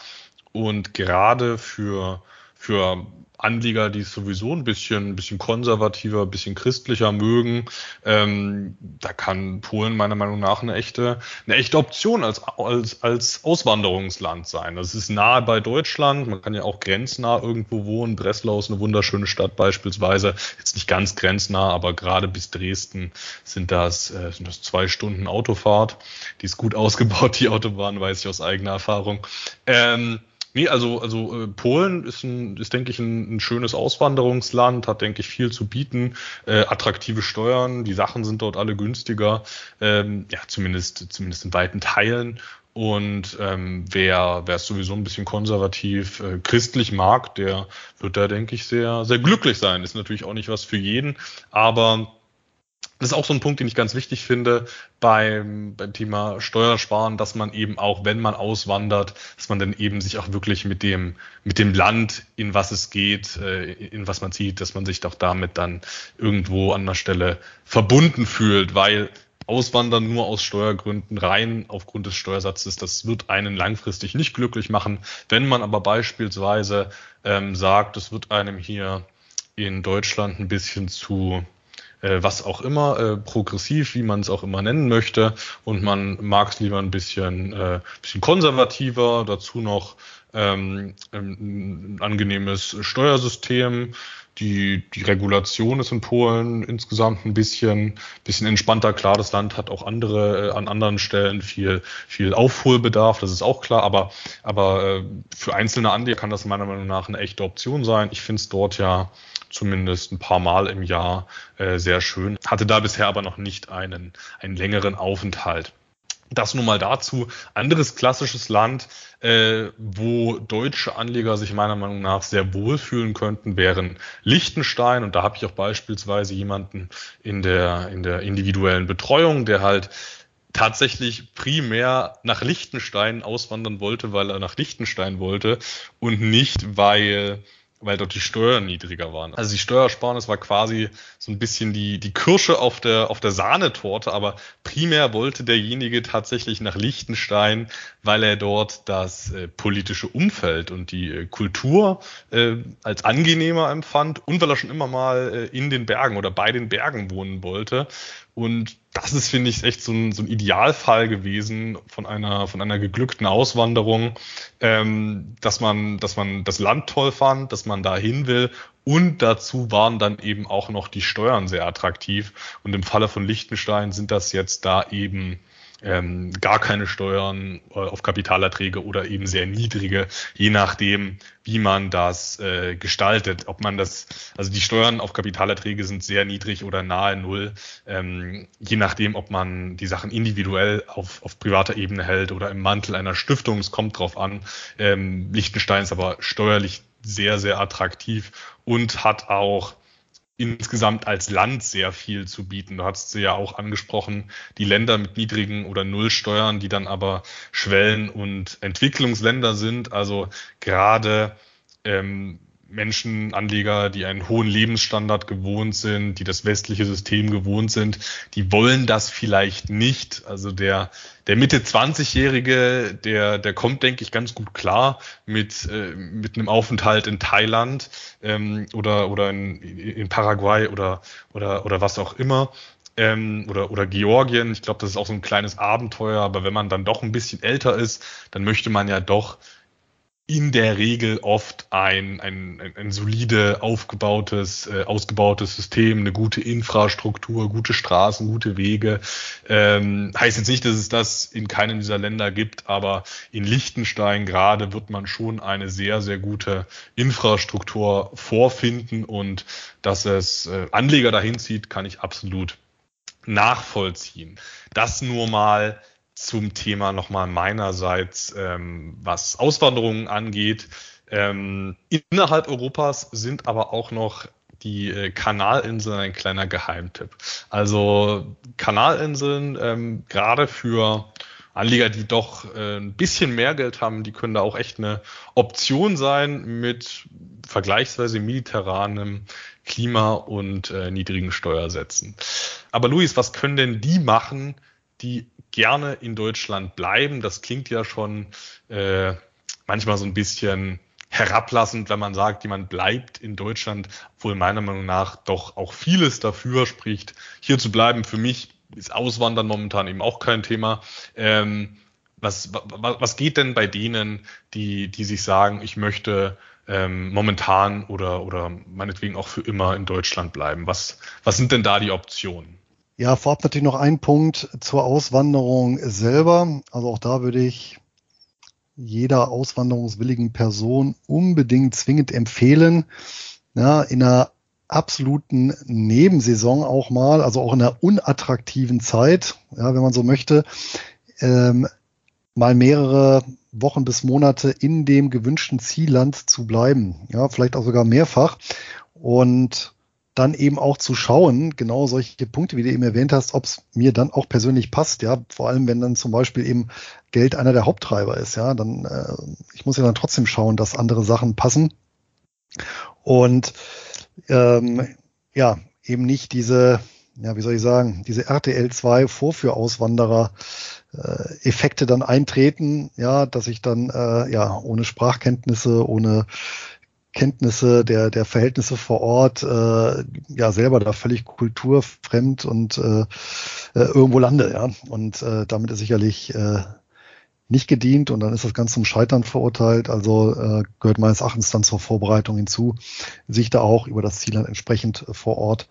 Und gerade für, für Anleger, die es sowieso ein bisschen, ein bisschen konservativer, ein bisschen christlicher mögen, ähm, da kann Polen meiner Meinung nach eine echte, eine echte Option als, als, als Auswanderungsland sein. Das ist nahe bei Deutschland, man kann ja auch grenznah irgendwo wohnen. Breslau ist eine wunderschöne Stadt beispielsweise, jetzt nicht ganz grenznah, aber gerade bis Dresden sind das, äh, sind das zwei Stunden Autofahrt. Die ist gut *laughs* ausgebaut, die Autobahn, weiß ich aus eigener Erfahrung. Ähm, Nee, also, also äh, Polen ist, ein, ist, denke ich, ein, ein schönes Auswanderungsland, hat, denke ich, viel zu bieten, äh, attraktive Steuern, die Sachen sind dort alle günstiger, ähm, ja, zumindest, zumindest in weiten Teilen. Und ähm, wer, wer es sowieso ein bisschen konservativ äh, christlich mag, der wird da, denke ich, sehr, sehr glücklich sein. Ist natürlich auch nicht was für jeden, aber das ist auch so ein Punkt, den ich ganz wichtig finde beim, beim Thema Steuersparen, dass man eben auch, wenn man auswandert, dass man dann eben sich auch wirklich mit dem, mit dem Land, in was es geht, äh, in was man zieht, dass man sich doch damit dann irgendwo an der Stelle verbunden fühlt, weil Auswandern nur aus Steuergründen rein aufgrund des Steuersatzes, das wird einen langfristig nicht glücklich machen. Wenn man aber beispielsweise ähm, sagt, es wird einem hier in Deutschland ein bisschen zu äh, was auch immer, äh, progressiv, wie man es auch immer nennen möchte. Und man mag es lieber ein bisschen, äh, bisschen konservativer, dazu noch ähm, ein angenehmes Steuersystem. Die, die Regulation ist in Polen insgesamt ein bisschen, bisschen entspannter. Klar, das Land hat auch andere, äh, an anderen Stellen viel, viel Aufholbedarf, das ist auch klar, aber, aber äh, für einzelne Anleger kann das meiner Meinung nach eine echte Option sein. Ich finde es dort ja zumindest ein paar Mal im Jahr äh, sehr schön. Hatte da bisher aber noch nicht einen, einen längeren Aufenthalt. Das nun mal dazu. Anderes klassisches Land, äh, wo deutsche Anleger sich meiner Meinung nach sehr wohlfühlen könnten, wären Liechtenstein. Und da habe ich auch beispielsweise jemanden in der, in der individuellen Betreuung, der halt tatsächlich primär nach Liechtenstein auswandern wollte, weil er nach Liechtenstein wollte und nicht, weil weil dort die Steuern niedriger waren. Also die Steuersparnis war quasi so ein bisschen die, die Kirsche auf der, auf der Sahnetorte, aber primär wollte derjenige tatsächlich nach Liechtenstein, weil er dort das äh, politische Umfeld und die äh, Kultur äh, als angenehmer empfand und weil er schon immer mal äh, in den Bergen oder bei den Bergen wohnen wollte. Und das ist, finde ich, echt so ein, so ein Idealfall gewesen von einer, von einer geglückten Auswanderung, ähm, dass man, dass man das Land toll fand, dass man da hin will und dazu waren dann eben auch noch die Steuern sehr attraktiv. Und im Falle von Liechtenstein sind das jetzt da eben ähm, gar keine Steuern äh, auf Kapitalerträge oder eben sehr niedrige, je nachdem, wie man das äh, gestaltet. Ob man das, also die Steuern auf Kapitalerträge sind sehr niedrig oder nahe Null, ähm, je nachdem, ob man die Sachen individuell auf, auf privater Ebene hält oder im Mantel einer Stiftung. Es kommt drauf an. Ähm, Liechtenstein ist aber steuerlich sehr, sehr attraktiv und hat auch insgesamt als Land sehr viel zu bieten. Du hast sie ja auch angesprochen, die Länder mit niedrigen oder Nullsteuern, die dann aber Schwellen- und Entwicklungsländer sind. Also gerade ähm, Menschen, Anleger, die einen hohen Lebensstandard gewohnt sind, die das westliche System gewohnt sind, die wollen das vielleicht nicht. Also der, der Mitte 20-Jährige, der, der kommt, denke ich, ganz gut klar mit, äh, mit einem Aufenthalt in Thailand ähm, oder, oder in, in Paraguay oder, oder, oder was auch immer. Ähm, oder, oder Georgien. Ich glaube, das ist auch so ein kleines Abenteuer, aber wenn man dann doch ein bisschen älter ist, dann möchte man ja doch in der Regel oft ein, ein, ein, ein solide aufgebautes, äh, ausgebautes System, eine gute Infrastruktur, gute Straßen, gute Wege. Ähm, heißt jetzt nicht, dass es das in keinem dieser Länder gibt, aber in Liechtenstein gerade wird man schon eine sehr, sehr gute Infrastruktur vorfinden und dass es äh, Anleger dahin zieht, kann ich absolut nachvollziehen. Das nur mal zum Thema nochmal meinerseits, ähm, was Auswanderungen angeht. Ähm, innerhalb Europas sind aber auch noch die äh, Kanalinseln ein kleiner Geheimtipp. Also Kanalinseln, ähm, gerade für Anleger, die doch äh, ein bisschen mehr Geld haben, die können da auch echt eine Option sein mit vergleichsweise mediterranem Klima und äh, niedrigen Steuersätzen. Aber Luis, was können denn die machen, die gerne in Deutschland bleiben. Das klingt ja schon äh, manchmal so ein bisschen herablassend, wenn man sagt, jemand bleibt in Deutschland, obwohl meiner Meinung nach doch auch vieles dafür spricht, hier zu bleiben. Für mich ist Auswandern momentan eben auch kein Thema. Ähm, was, was, was geht denn bei denen, die, die sich sagen, ich möchte ähm, momentan oder, oder meinetwegen auch für immer in Deutschland bleiben? Was, was sind denn da die Optionen? Ja, vorab natürlich noch ein Punkt zur Auswanderung selber. Also auch da würde ich jeder auswanderungswilligen Person unbedingt zwingend empfehlen. Ja, in einer absoluten Nebensaison auch mal, also auch in einer unattraktiven Zeit, ja, wenn man so möchte, ähm, mal mehrere Wochen bis Monate in dem gewünschten Zielland zu bleiben. Ja, vielleicht auch sogar mehrfach. Und dann eben auch zu schauen, genau solche Punkte, wie du eben erwähnt hast, ob es mir dann auch persönlich passt, ja, vor allem wenn dann zum Beispiel eben Geld einer der Haupttreiber ist, ja, dann äh, ich muss ja dann trotzdem schauen, dass andere Sachen passen. Und ähm, ja, eben nicht diese, ja, wie soll ich sagen, diese RTL 2 Vorführauswanderer äh, Effekte dann eintreten, ja, dass ich dann äh, ja ohne Sprachkenntnisse, ohne Kenntnisse der, der Verhältnisse vor Ort äh, ja selber da völlig kulturfremd und äh, äh, irgendwo lande, ja. Und äh, damit ist sicherlich äh, nicht gedient und dann ist das Ganze zum Scheitern verurteilt. Also äh, gehört meines Erachtens dann zur Vorbereitung hinzu, sich da auch über das Ziel dann entsprechend vor Ort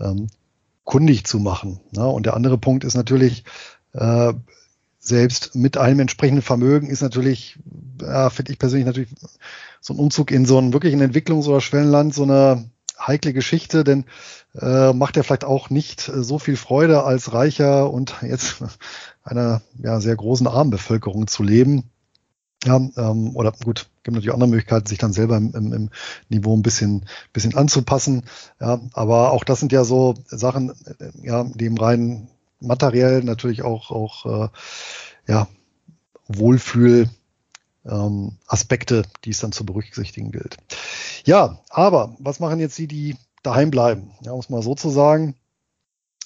ähm, kundig zu machen. Ja, und der andere Punkt ist natürlich, äh, selbst mit einem entsprechenden Vermögen ist natürlich, ja, finde ich persönlich natürlich so ein Umzug in so ein wirklich ein Entwicklungs- oder Schwellenland so eine heikle Geschichte, denn äh, macht ja vielleicht auch nicht so viel Freude als reicher und jetzt *laughs* einer ja, sehr großen Armenbevölkerung zu leben. Ja, ähm, oder gut, gibt natürlich andere Möglichkeiten, sich dann selber im, im, im Niveau ein bisschen, bisschen anzupassen. Ja, aber auch das sind ja so Sachen, äh, ja, die im rein materiell natürlich auch, auch äh, ja, Wohlfühl ähm, Aspekte, die es dann zu berücksichtigen gilt. Ja, aber was machen jetzt die, die daheim bleiben? Ja, muss man so zu sagen.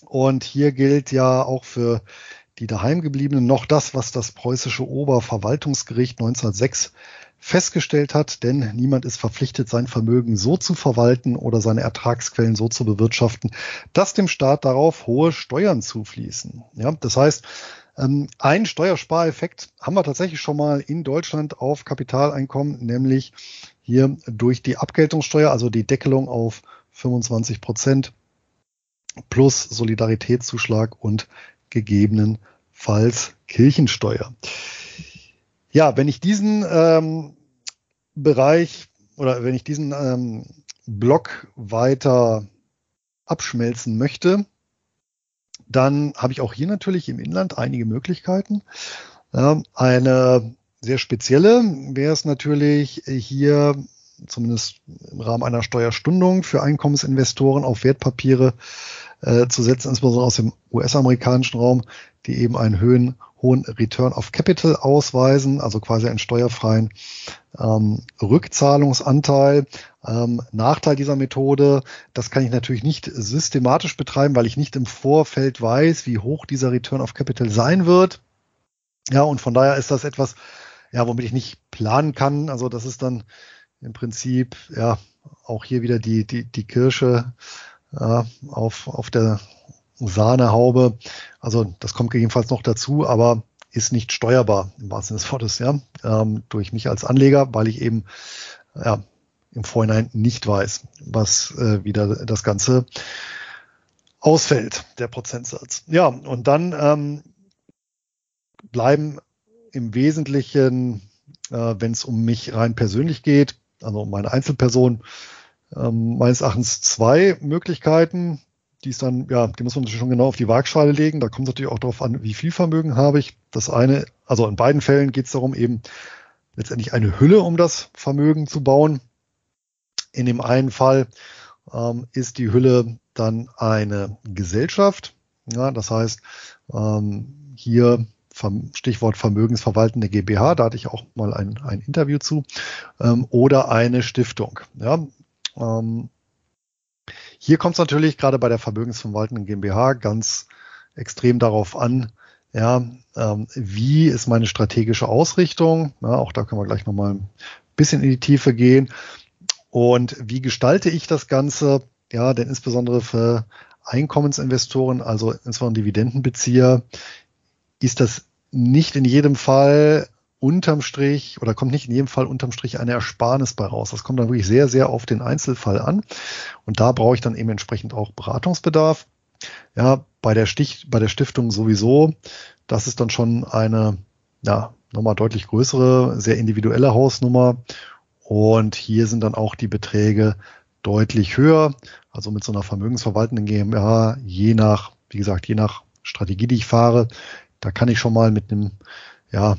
Und hier gilt ja auch für die daheimgebliebenen noch das, was das preußische Oberverwaltungsgericht 1906 festgestellt hat, denn niemand ist verpflichtet, sein Vermögen so zu verwalten oder seine Ertragsquellen so zu bewirtschaften, dass dem Staat darauf hohe Steuern zufließen. Ja, das heißt, ähm, ein Steuerspareffekt haben wir tatsächlich schon mal in Deutschland auf Kapitaleinkommen, nämlich hier durch die Abgeltungssteuer, also die Deckelung auf 25 Prozent plus Solidaritätszuschlag und gegebenenfalls Kirchensteuer. Ja, wenn ich diesen ähm, Bereich oder wenn ich diesen ähm, Block weiter abschmelzen möchte, dann habe ich auch hier natürlich im Inland einige Möglichkeiten. Ja, eine sehr spezielle wäre es natürlich hier zumindest im Rahmen einer Steuerstundung für Einkommensinvestoren auf Wertpapiere äh, zu setzen, insbesondere aus dem US-amerikanischen Raum, die eben einen höhen, hohen Return of Capital ausweisen, also quasi einen steuerfreien ähm, Rückzahlungsanteil. Ähm, Nachteil dieser Methode, das kann ich natürlich nicht systematisch betreiben, weil ich nicht im Vorfeld weiß, wie hoch dieser Return of Capital sein wird. Ja, und von daher ist das etwas, ja, womit ich nicht planen kann. Also das ist dann im Prinzip, ja, auch hier wieder die, die, die Kirsche äh, auf, auf der Sahnehaube. Also das kommt gegebenenfalls noch dazu, aber ist nicht steuerbar im wahrsten Sinne des Wortes, ja, ähm, durch mich als Anleger, weil ich eben ja, im Vorhinein nicht weiß, was äh, wieder das Ganze ausfällt, der Prozentsatz. Ja, und dann ähm, bleiben im Wesentlichen, äh, wenn es um mich rein persönlich geht, also um meine Einzelperson, ähm, meines Erachtens zwei Möglichkeiten. Die ist dann, ja, die muss man natürlich schon genau auf die Waagschale legen. Da kommt es natürlich auch darauf an, wie viel Vermögen habe ich. Das eine, also in beiden Fällen geht es darum, eben letztendlich eine Hülle um das Vermögen zu bauen. In dem einen Fall ähm, ist die Hülle dann eine Gesellschaft. Ja, das heißt, ähm, hier Stichwort vermögensverwaltende GmbH, da hatte ich auch mal ein, ein Interview zu, ähm, oder eine Stiftung. Ja, ähm, hier kommt es natürlich gerade bei der vermögensverwaltenden GmbH ganz extrem darauf an, ja, ähm, wie ist meine strategische Ausrichtung? Ja, auch da können wir gleich nochmal ein bisschen in die Tiefe gehen. Und wie gestalte ich das Ganze? Ja, denn insbesondere für Einkommensinvestoren, also insbesondere Dividendenbezieher, ist das nicht in jedem Fall unterm Strich oder kommt nicht in jedem Fall unterm Strich eine Ersparnis bei raus. Das kommt dann wirklich sehr, sehr auf den Einzelfall an. Und da brauche ich dann eben entsprechend auch Beratungsbedarf. Ja, bei der Stich, bei der Stiftung sowieso. Das ist dann schon eine ja, nochmal deutlich größere, sehr individuelle Hausnummer. Und hier sind dann auch die Beträge deutlich höher. Also mit so einer vermögensverwaltenden GmbH, je nach, wie gesagt, je nach Strategie, die ich fahre, da kann ich schon mal mit einem, ja,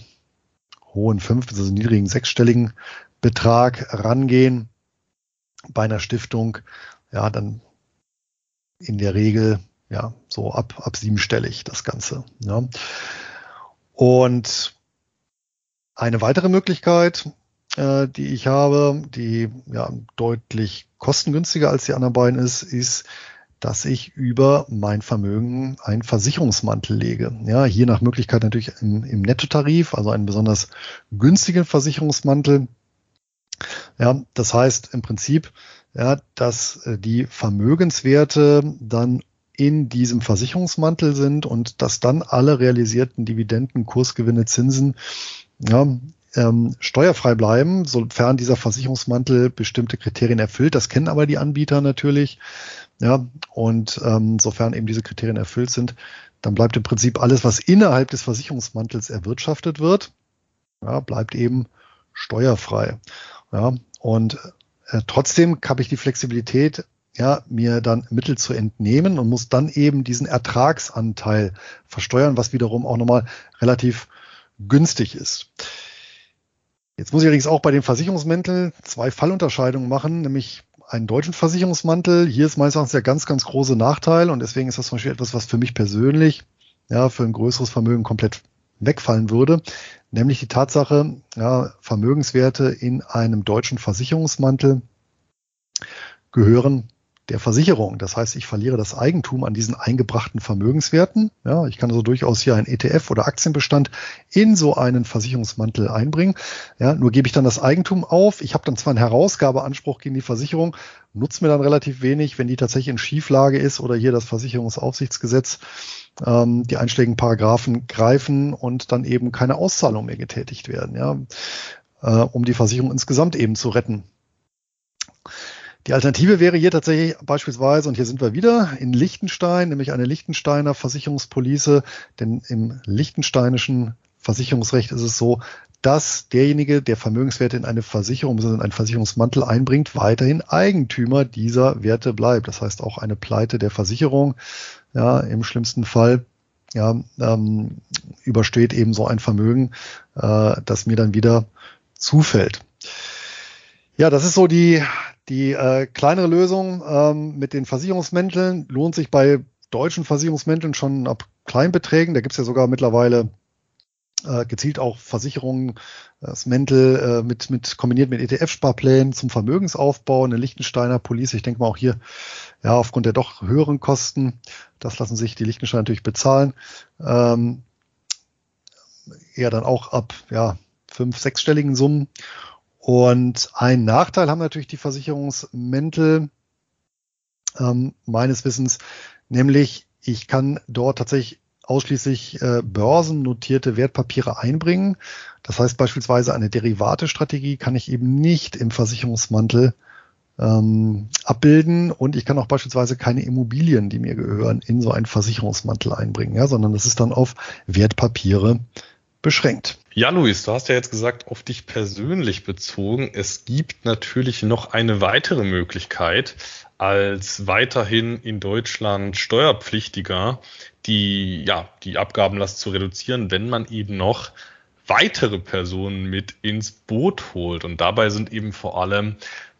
hohen fünf, also niedrigen sechsstelligen Betrag rangehen. Bei einer Stiftung, ja, dann in der Regel, ja, so ab, ab siebenstellig das Ganze. Ja. Und eine weitere Möglichkeit, äh, die ich habe, die ja deutlich kostengünstiger als die anderen beiden ist, ist, dass ich über mein Vermögen einen Versicherungsmantel lege. Ja, hier nach Möglichkeit natürlich im, im Nettotarif, also einen besonders günstigen Versicherungsmantel. Ja, das heißt im Prinzip, ja, dass äh, die Vermögenswerte dann in diesem Versicherungsmantel sind und dass dann alle realisierten Dividenden, Kursgewinne, Zinsen ja, ähm, steuerfrei bleiben, sofern dieser Versicherungsmantel bestimmte Kriterien erfüllt. Das kennen aber die Anbieter natürlich. Ja, und ähm, sofern eben diese Kriterien erfüllt sind, dann bleibt im Prinzip alles, was innerhalb des Versicherungsmantels erwirtschaftet wird, ja, bleibt eben steuerfrei. Ja, und äh, trotzdem habe ich die Flexibilität, ja, mir dann Mittel zu entnehmen und muss dann eben diesen Ertragsanteil versteuern, was wiederum auch nochmal relativ günstig ist. Jetzt muss ich allerdings auch bei den Versicherungsmänteln zwei Fallunterscheidungen machen, nämlich einen deutschen Versicherungsmantel. Hier ist meines Erachtens der ganz, ganz große Nachteil und deswegen ist das zum Beispiel etwas, was für mich persönlich ja, für ein größeres Vermögen komplett wegfallen würde, nämlich die Tatsache, ja, Vermögenswerte in einem deutschen Versicherungsmantel gehören der Versicherung. Das heißt, ich verliere das Eigentum an diesen eingebrachten Vermögenswerten. Ja, ich kann also durchaus hier einen ETF oder Aktienbestand in so einen Versicherungsmantel einbringen. Ja, nur gebe ich dann das Eigentum auf. Ich habe dann zwar einen Herausgabeanspruch gegen die Versicherung, nutzt mir dann relativ wenig, wenn die tatsächlich in Schieflage ist oder hier das Versicherungsaufsichtsgesetz ähm, die einschlägigen Paragraphen greifen und dann eben keine Auszahlung mehr getätigt werden, ja, äh, um die Versicherung insgesamt eben zu retten. Die Alternative wäre hier tatsächlich beispielsweise, und hier sind wir wieder in Liechtenstein, nämlich eine Liechtensteiner Versicherungspolice, denn im liechtensteinischen Versicherungsrecht ist es so, dass derjenige, der Vermögenswerte in eine Versicherung, in einen Versicherungsmantel einbringt, weiterhin Eigentümer dieser Werte bleibt. Das heißt auch eine Pleite der Versicherung, ja, im schlimmsten Fall, ja, ähm, übersteht eben so ein Vermögen, äh, das mir dann wieder zufällt. Ja, das ist so die, die äh, kleinere Lösung ähm, mit den Versicherungsmänteln lohnt sich bei deutschen Versicherungsmänteln schon ab Kleinbeträgen. Da gibt's ja sogar mittlerweile äh, gezielt auch Versicherungen, das Mäntel äh, mit, mit kombiniert mit ETF-Sparplänen zum Vermögensaufbau, eine Lichtensteiner Police. Ich denke mal auch hier, ja, aufgrund der doch höheren Kosten, das lassen sich die Lichtensteiner natürlich bezahlen. Ähm, eher dann auch ab ja, fünf, sechsstelligen Summen. Und ein Nachteil haben natürlich die Versicherungsmäntel ähm, meines Wissens, nämlich ich kann dort tatsächlich ausschließlich äh, börsennotierte Wertpapiere einbringen. Das heißt beispielsweise eine Derivate-Strategie kann ich eben nicht im Versicherungsmantel ähm, abbilden und ich kann auch beispielsweise keine Immobilien, die mir gehören, in so einen Versicherungsmantel einbringen, ja, sondern das ist dann auf Wertpapiere beschränkt. Ja, Luis, du hast ja jetzt gesagt, auf dich persönlich bezogen. Es gibt natürlich noch eine weitere Möglichkeit, als weiterhin in Deutschland Steuerpflichtiger die, ja, die Abgabenlast zu reduzieren, wenn man eben noch weitere Personen mit ins Boot holt. Und dabei sind eben vor allem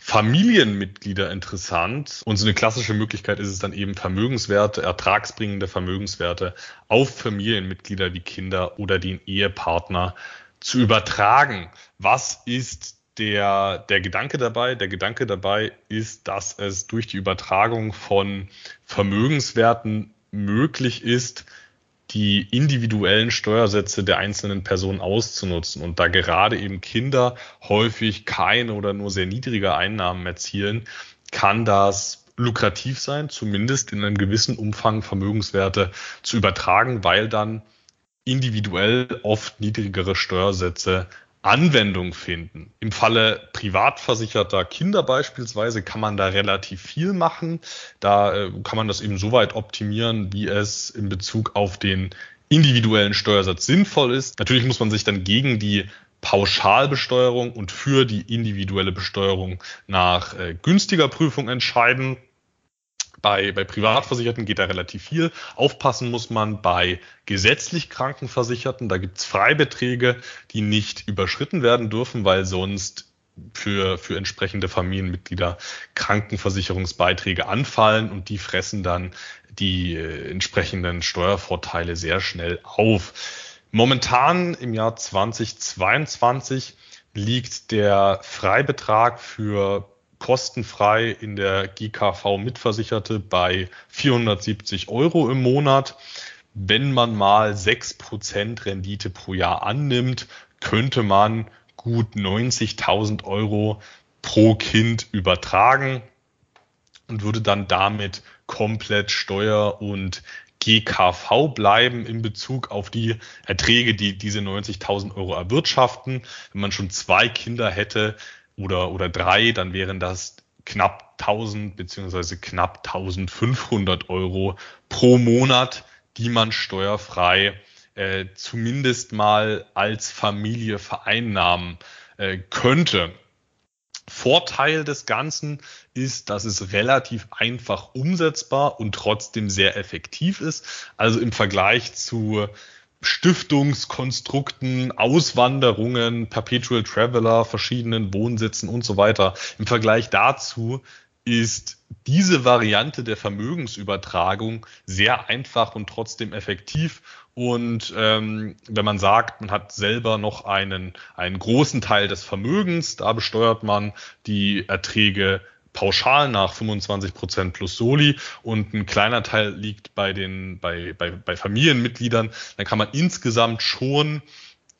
Familienmitglieder interessant. Und so eine klassische Möglichkeit ist es dann eben Vermögenswerte, ertragsbringende Vermögenswerte auf Familienmitglieder wie Kinder oder den Ehepartner zu übertragen. Was ist der, der Gedanke dabei? Der Gedanke dabei ist, dass es durch die Übertragung von Vermögenswerten möglich ist, die individuellen Steuersätze der einzelnen Personen auszunutzen und da gerade eben Kinder häufig keine oder nur sehr niedrige Einnahmen erzielen, kann das lukrativ sein, zumindest in einem gewissen Umfang Vermögenswerte zu übertragen, weil dann individuell oft niedrigere Steuersätze Anwendung finden. Im Falle privat versicherter Kinder beispielsweise kann man da relativ viel machen. Da äh, kann man das eben so weit optimieren, wie es in Bezug auf den individuellen Steuersatz sinnvoll ist. Natürlich muss man sich dann gegen die Pauschalbesteuerung und für die individuelle Besteuerung nach äh, günstiger Prüfung entscheiden. Bei, bei Privatversicherten geht da relativ viel. Aufpassen muss man bei gesetzlich Krankenversicherten. Da gibt's Freibeträge, die nicht überschritten werden dürfen, weil sonst für, für entsprechende Familienmitglieder Krankenversicherungsbeiträge anfallen und die fressen dann die äh, entsprechenden Steuervorteile sehr schnell auf. Momentan im Jahr 2022 liegt der Freibetrag für kostenfrei in der GKV Mitversicherte bei 470 Euro im Monat. Wenn man mal 6% Rendite pro Jahr annimmt, könnte man gut 90.000 Euro pro Kind übertragen und würde dann damit komplett Steuer- und GKV bleiben in Bezug auf die Erträge, die diese 90.000 Euro erwirtschaften. Wenn man schon zwei Kinder hätte oder, oder drei, dann wären das knapp 1000 beziehungsweise knapp 1500 Euro pro Monat, die man steuerfrei äh, zumindest mal als Familie vereinnahmen äh, könnte. Vorteil des Ganzen ist, dass es relativ einfach umsetzbar und trotzdem sehr effektiv ist. Also im Vergleich zu Stiftungskonstrukten, Auswanderungen, Perpetual Traveler, verschiedenen Wohnsitzen und so weiter. Im Vergleich dazu ist diese Variante der Vermögensübertragung sehr einfach und trotzdem effektiv. Und ähm, wenn man sagt, man hat selber noch einen, einen großen Teil des Vermögens, da besteuert man die Erträge pauschal nach 25 Prozent plus Soli und ein kleiner Teil liegt bei den bei, bei, bei Familienmitgliedern, dann kann man insgesamt schon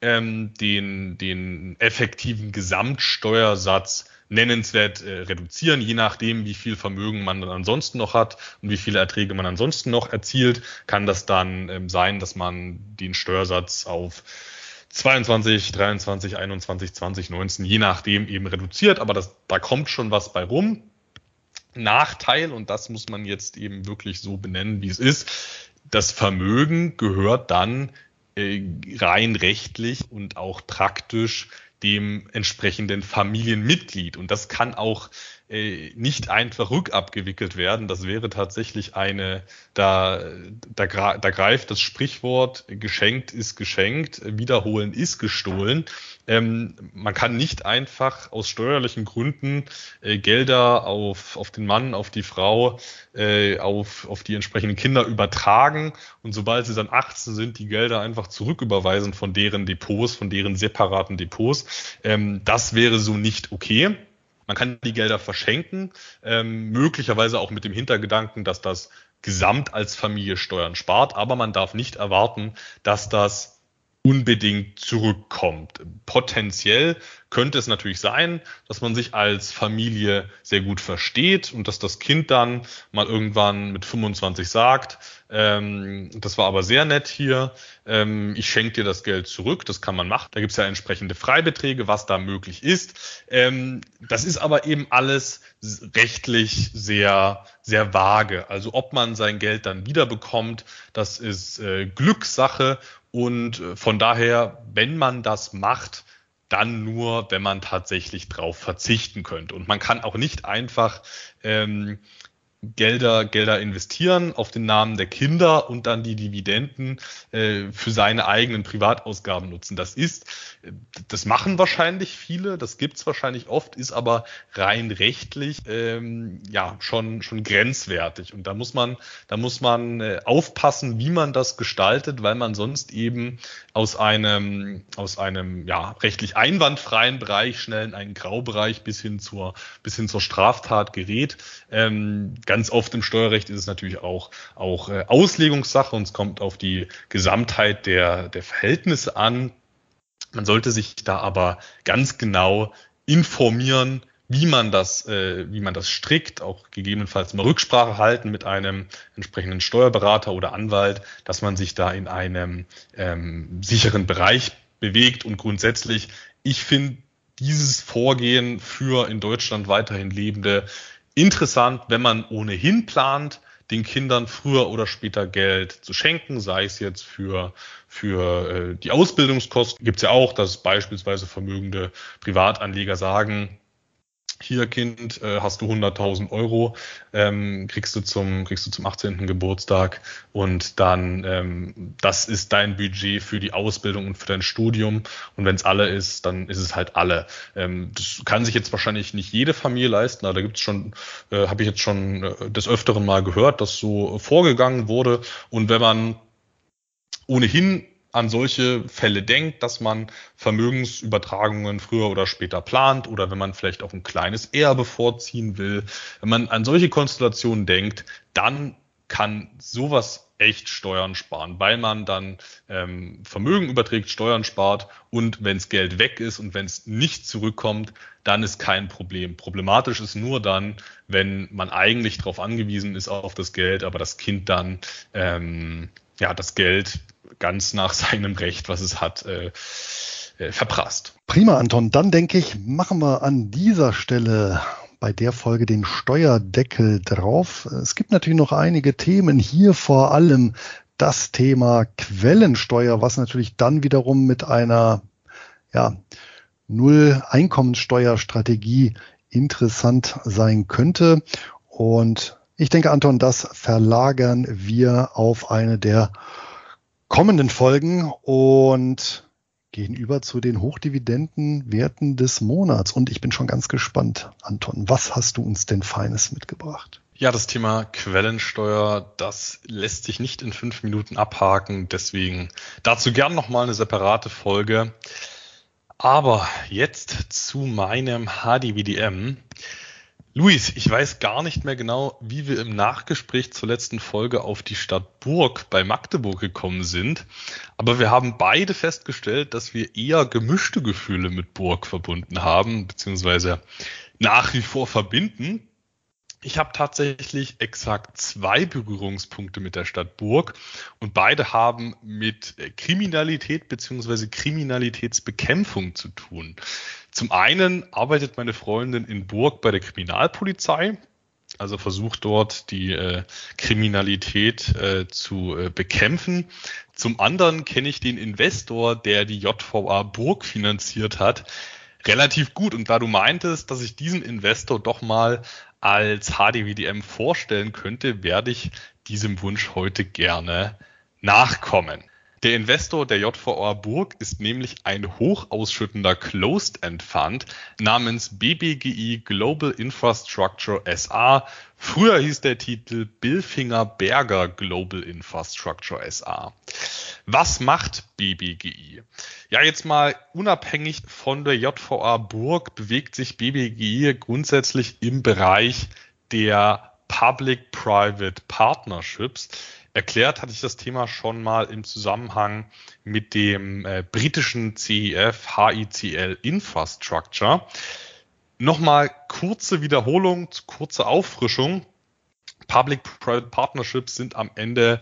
ähm, den, den effektiven Gesamtsteuersatz nennenswert äh, reduzieren, je nachdem, wie viel Vermögen man dann ansonsten noch hat und wie viele Erträge man ansonsten noch erzielt, kann das dann ähm, sein, dass man den Steuersatz auf 22, 23, 21, 20, 19, je nachdem eben reduziert, aber das, da kommt schon was bei rum. Nachteil, und das muss man jetzt eben wirklich so benennen, wie es ist, das Vermögen gehört dann äh, rein rechtlich und auch praktisch dem entsprechenden Familienmitglied. Und das kann auch äh, nicht einfach rückabgewickelt werden. Das wäre tatsächlich eine, da, da, da greift das Sprichwort, geschenkt ist geschenkt, wiederholen ist gestohlen. Ähm, man kann nicht einfach aus steuerlichen Gründen äh, Gelder auf, auf den Mann, auf die Frau, äh, auf, auf die entsprechenden Kinder übertragen und sobald sie dann 18 sind, die Gelder einfach zurücküberweisen von deren Depots, von deren separaten Depots. Ähm, das wäre so nicht okay. Man kann die Gelder verschenken, ähm, möglicherweise auch mit dem Hintergedanken, dass das Gesamt als Familie Steuern spart, aber man darf nicht erwarten, dass das unbedingt zurückkommt. Potenziell könnte es natürlich sein, dass man sich als Familie sehr gut versteht und dass das Kind dann mal irgendwann mit 25 sagt, ähm, das war aber sehr nett hier, ähm, ich schenke dir das Geld zurück, das kann man machen. Da gibt es ja entsprechende Freibeträge, was da möglich ist. Ähm, das ist aber eben alles rechtlich sehr, sehr vage. Also ob man sein Geld dann wiederbekommt, das ist äh, Glückssache und äh, von daher, wenn man das macht, dann nur, wenn man tatsächlich drauf verzichten könnte. Und man kann auch nicht einfach ähm, Gelder, Gelder investieren auf den Namen der Kinder und dann die Dividenden äh, für seine eigenen Privatausgaben nutzen. Das ist, das machen wahrscheinlich viele, das gibt's wahrscheinlich oft, ist aber rein rechtlich ähm, ja schon schon grenzwertig. Und da muss man, da muss man äh, aufpassen, wie man das gestaltet, weil man sonst eben aus einem aus einem ja rechtlich einwandfreien Bereich schnell in einen Graubereich bis hin zur bis hin zur Straftat gerät. Ähm, ganz oft im Steuerrecht ist es natürlich auch, auch äh, Auslegungssache und es kommt auf die Gesamtheit der, der Verhältnisse an. Man sollte sich da aber ganz genau informieren, wie man das, äh, wie man das strickt, auch gegebenenfalls mal Rücksprache halten mit einem entsprechenden Steuerberater oder Anwalt, dass man sich da in einem ähm, sicheren Bereich bewegt und grundsätzlich, ich finde dieses Vorgehen für in Deutschland weiterhin lebende interessant, wenn man ohnehin plant, den Kindern früher oder später Geld zu schenken, sei es jetzt für, für äh, die Ausbildungskosten. Gibt es ja auch, dass beispielsweise vermögende Privatanleger sagen, hier Kind, äh, hast du 100.000 Euro, ähm, kriegst du zum kriegst du zum 18. Geburtstag und dann ähm, das ist dein Budget für die Ausbildung und für dein Studium und wenn es alle ist, dann ist es halt alle. Ähm, das kann sich jetzt wahrscheinlich nicht jede Familie leisten, aber da gibt's schon, äh, habe ich jetzt schon äh, des öfteren mal gehört, dass so vorgegangen wurde und wenn man ohnehin an solche Fälle denkt, dass man Vermögensübertragungen früher oder später plant oder wenn man vielleicht auch ein kleines Erbe vorziehen will. Wenn man an solche Konstellationen denkt, dann kann sowas echt Steuern sparen, weil man dann ähm, Vermögen überträgt, Steuern spart und wenns Geld weg ist und wenn es nicht zurückkommt, dann ist kein Problem. Problematisch ist nur dann, wenn man eigentlich darauf angewiesen ist auf das Geld, aber das Kind dann ähm, ja das Geld ganz nach seinem Recht, was es hat, äh, äh, verprasst. Prima, Anton. Dann denke ich, machen wir an dieser Stelle bei der Folge den Steuerdeckel drauf. Es gibt natürlich noch einige Themen. Hier vor allem das Thema Quellensteuer, was natürlich dann wiederum mit einer ja, Null-Einkommenssteuerstrategie interessant sein könnte. Und ich denke, Anton, das verlagern wir auf eine der kommenden Folgen und gehen über zu den Hochdividendenwerten des Monats. Und ich bin schon ganz gespannt, Anton, was hast du uns denn Feines mitgebracht? Ja, das Thema Quellensteuer, das lässt sich nicht in fünf Minuten abhaken. Deswegen dazu gern nochmal eine separate Folge. Aber jetzt zu meinem HDWDM. Luis, ich weiß gar nicht mehr genau, wie wir im Nachgespräch zur letzten Folge auf die Stadt Burg bei Magdeburg gekommen sind, aber wir haben beide festgestellt, dass wir eher gemischte Gefühle mit Burg verbunden haben, beziehungsweise nach wie vor verbinden. Ich habe tatsächlich exakt zwei Berührungspunkte mit der Stadt Burg und beide haben mit Kriminalität beziehungsweise Kriminalitätsbekämpfung zu tun. Zum einen arbeitet meine Freundin in Burg bei der Kriminalpolizei, also versucht dort die äh, Kriminalität äh, zu äh, bekämpfen. Zum anderen kenne ich den Investor, der die JVA Burg finanziert hat, relativ gut. Und da du meintest, dass ich diesen Investor doch mal als HDWDM vorstellen könnte, werde ich diesem Wunsch heute gerne nachkommen. Der Investor der JVA Burg ist nämlich ein hochausschüttender Closed-End Fund namens BBGI Global Infrastructure SA. Früher hieß der Titel Billfinger Berger Global Infrastructure SA. Was macht BBGI? Ja, jetzt mal unabhängig von der JVA Burg bewegt sich BBGI grundsätzlich im Bereich der Public-Private Partnerships. Erklärt hatte ich das Thema schon mal im Zusammenhang mit dem äh, britischen CEF HICL Infrastructure. Nochmal kurze Wiederholung, kurze Auffrischung. Public-Private Partnerships sind am Ende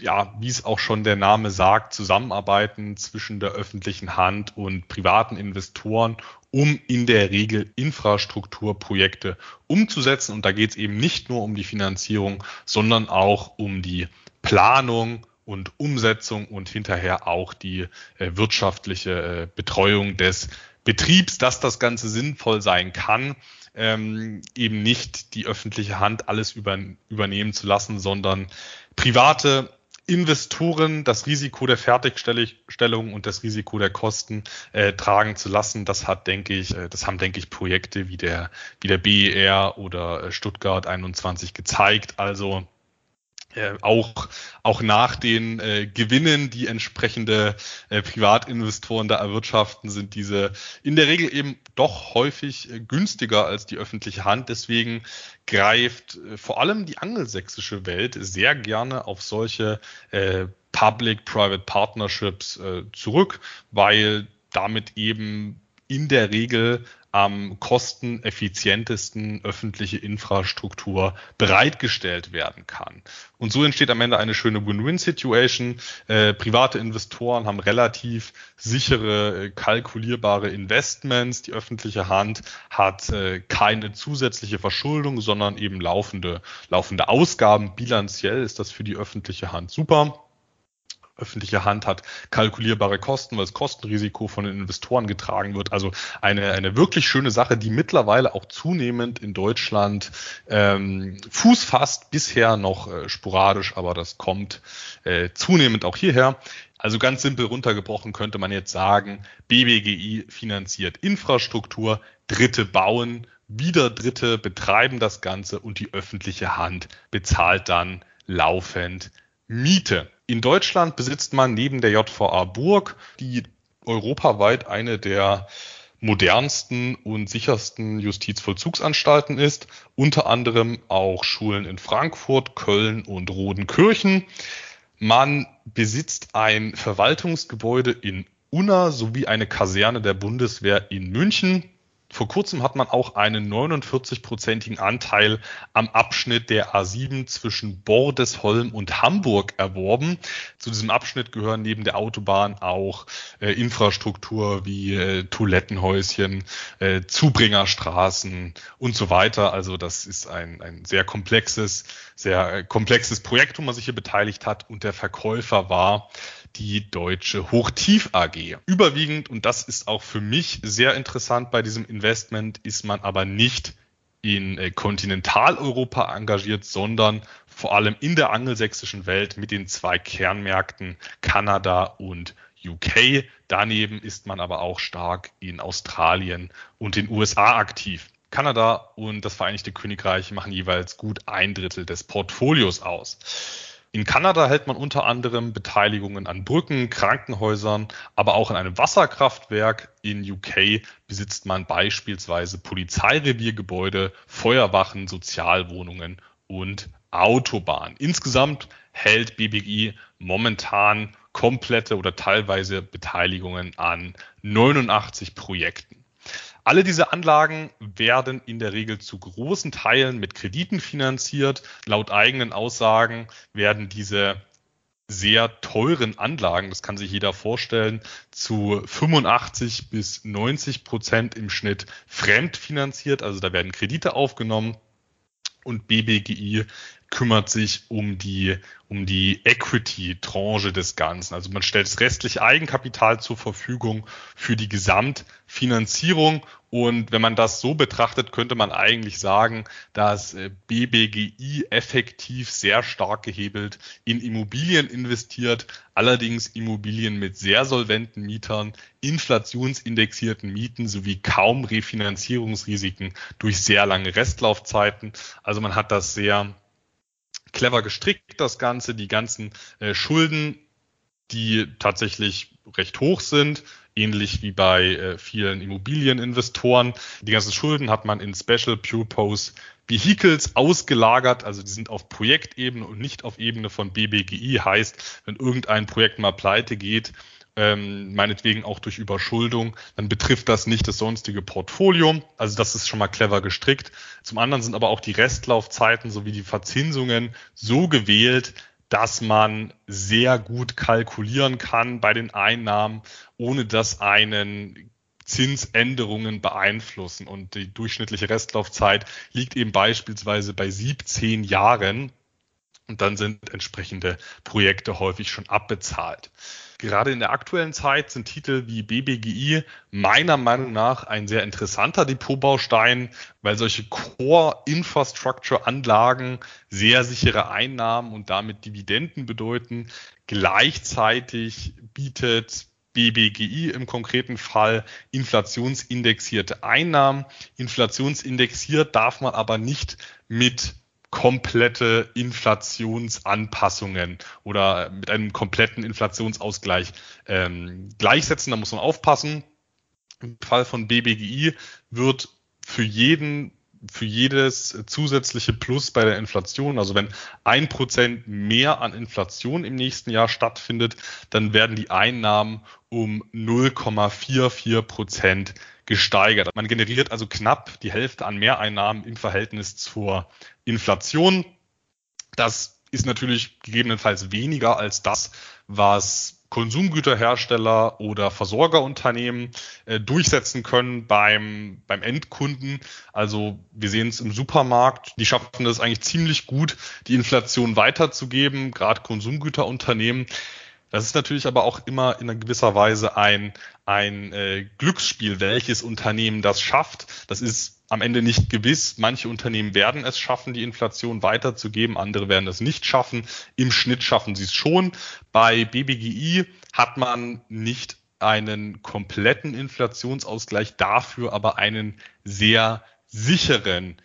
ja, wie es auch schon der Name sagt, Zusammenarbeiten zwischen der öffentlichen Hand und privaten Investoren, um in der Regel Infrastrukturprojekte umzusetzen. Und da geht es eben nicht nur um die Finanzierung, sondern auch um die Planung und Umsetzung und hinterher auch die äh, wirtschaftliche äh, Betreuung des Betriebs, dass das Ganze sinnvoll sein kann. Ähm, eben nicht die öffentliche Hand alles über, übernehmen zu lassen, sondern private Investoren das Risiko der Fertigstellung und das Risiko der Kosten äh, tragen zu lassen. Das hat, denke ich, äh, das haben, denke ich, Projekte wie der, wie der BER oder äh, Stuttgart 21 gezeigt. Also äh, auch, auch nach den äh, Gewinnen, die entsprechende äh, Privatinvestoren da erwirtschaften, sind diese in der Regel eben doch häufig äh, günstiger als die öffentliche Hand. Deswegen greift äh, vor allem die angelsächsische Welt sehr gerne auf solche äh, Public-Private Partnerships äh, zurück, weil damit eben in der Regel am kosteneffizientesten öffentliche Infrastruktur bereitgestellt werden kann. Und so entsteht am Ende eine schöne Win-Win-Situation. Äh, private Investoren haben relativ sichere, äh, kalkulierbare Investments. Die öffentliche Hand hat äh, keine zusätzliche Verschuldung, sondern eben laufende, laufende Ausgaben. Bilanziell ist das für die öffentliche Hand super öffentliche Hand hat kalkulierbare Kosten, weil das Kostenrisiko von den Investoren getragen wird. Also eine, eine wirklich schöne Sache, die mittlerweile auch zunehmend in Deutschland ähm, Fuß fasst, bisher noch äh, sporadisch, aber das kommt äh, zunehmend auch hierher. Also ganz simpel runtergebrochen könnte man jetzt sagen, BBGI finanziert Infrastruktur, Dritte bauen, wieder Dritte betreiben das Ganze und die öffentliche Hand bezahlt dann laufend Miete. In Deutschland besitzt man neben der JVA Burg, die europaweit eine der modernsten und sichersten Justizvollzugsanstalten ist, unter anderem auch Schulen in Frankfurt, Köln und Rodenkirchen. Man besitzt ein Verwaltungsgebäude in Unna sowie eine Kaserne der Bundeswehr in München. Vor kurzem hat man auch einen 49-prozentigen Anteil am Abschnitt der A7 zwischen Bordesholm und Hamburg erworben. Zu diesem Abschnitt gehören neben der Autobahn auch äh, Infrastruktur wie äh, Toilettenhäuschen, äh, Zubringerstraßen und so weiter. Also das ist ein, ein sehr komplexes, sehr äh, komplexes Projekt, wo man sich hier beteiligt hat und der Verkäufer war die Deutsche Hochtief AG. Überwiegend, und das ist auch für mich sehr interessant bei diesem Investment, ist man aber nicht in äh, Kontinentaleuropa engagiert, sondern vor allem in der angelsächsischen Welt mit den zwei Kernmärkten Kanada und UK. Daneben ist man aber auch stark in Australien und den USA aktiv. Kanada und das Vereinigte Königreich machen jeweils gut ein Drittel des Portfolios aus. In Kanada hält man unter anderem Beteiligungen an Brücken, Krankenhäusern, aber auch an einem Wasserkraftwerk. In UK besitzt man beispielsweise Polizeireviergebäude, Feuerwachen, Sozialwohnungen und Autobahnen. Insgesamt hält BBI momentan komplette oder teilweise Beteiligungen an 89 Projekten. Alle diese Anlagen werden in der Regel zu großen Teilen mit Krediten finanziert. Laut eigenen Aussagen werden diese sehr teuren Anlagen, das kann sich jeder vorstellen, zu 85 bis 90 Prozent im Schnitt fremdfinanziert. Also da werden Kredite aufgenommen und BBGI kümmert sich um die, um die Equity-Tranche des Ganzen. Also man stellt das restliche Eigenkapital zur Verfügung für die Gesamtfinanzierung. Und wenn man das so betrachtet, könnte man eigentlich sagen, dass äh, BBGI effektiv sehr stark gehebelt in Immobilien investiert, allerdings Immobilien mit sehr solventen Mietern, inflationsindexierten Mieten sowie kaum Refinanzierungsrisiken durch sehr lange Restlaufzeiten. Also man hat das sehr clever gestrickt, das Ganze, die ganzen äh, Schulden, die tatsächlich recht hoch sind, ähnlich wie bei äh, vielen Immobilieninvestoren. Die ganzen Schulden hat man in Special Purpose Vehicles ausgelagert, also die sind auf Projektebene und nicht auf Ebene von BBGI. Heißt, wenn irgendein Projekt mal pleite geht, ähm, meinetwegen auch durch Überschuldung, dann betrifft das nicht das sonstige Portfolio. Also das ist schon mal clever gestrickt. Zum anderen sind aber auch die Restlaufzeiten sowie die Verzinsungen so gewählt, dass man sehr gut kalkulieren kann bei den Einnahmen, ohne dass einen Zinsänderungen beeinflussen. Und die durchschnittliche Restlaufzeit liegt eben beispielsweise bei 17 Jahren. Und dann sind entsprechende Projekte häufig schon abbezahlt. Gerade in der aktuellen Zeit sind Titel wie BBGI meiner Meinung nach ein sehr interessanter Depotbaustein, weil solche Core-Infrastructure-Anlagen sehr sichere Einnahmen und damit Dividenden bedeuten. Gleichzeitig bietet BBGI im konkreten Fall inflationsindexierte Einnahmen. Inflationsindexiert darf man aber nicht mit komplette Inflationsanpassungen oder mit einem kompletten Inflationsausgleich ähm, gleichsetzen. Da muss man aufpassen. Im Fall von BBGI wird für jeden für jedes zusätzliche Plus bei der Inflation, also wenn ein Prozent mehr an Inflation im nächsten Jahr stattfindet, dann werden die Einnahmen um 0,44 Prozent gesteigert. Man generiert also knapp die Hälfte an Mehreinnahmen im Verhältnis zur Inflation. Das ist natürlich gegebenenfalls weniger als das, was Konsumgüterhersteller oder Versorgerunternehmen äh, durchsetzen können beim, beim Endkunden. Also wir sehen es im Supermarkt, die schaffen das eigentlich ziemlich gut, die Inflation weiterzugeben, gerade Konsumgüterunternehmen. Das ist natürlich aber auch immer in gewisser Weise ein, ein äh, Glücksspiel, welches Unternehmen das schafft. Das ist am Ende nicht gewiss. Manche Unternehmen werden es schaffen, die Inflation weiterzugeben, andere werden es nicht schaffen. Im Schnitt schaffen sie es schon. Bei BBGI hat man nicht einen kompletten Inflationsausgleich, dafür aber einen sehr sicheren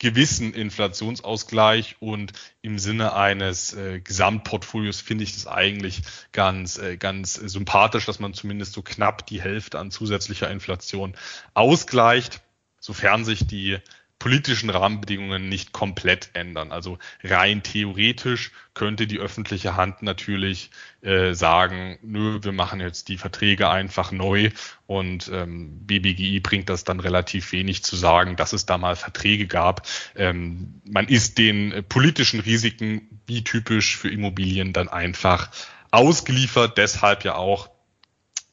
gewissen Inflationsausgleich und im Sinne eines äh, Gesamtportfolios finde ich das eigentlich ganz, äh, ganz sympathisch, dass man zumindest so knapp die Hälfte an zusätzlicher Inflation ausgleicht, sofern sich die politischen Rahmenbedingungen nicht komplett ändern. Also rein theoretisch könnte die öffentliche Hand natürlich äh, sagen, nö, wir machen jetzt die Verträge einfach neu und ähm, BBGI bringt das dann relativ wenig zu sagen, dass es da mal Verträge gab. Ähm, man ist den äh, politischen Risiken, wie typisch für Immobilien, dann einfach ausgeliefert. Deshalb ja auch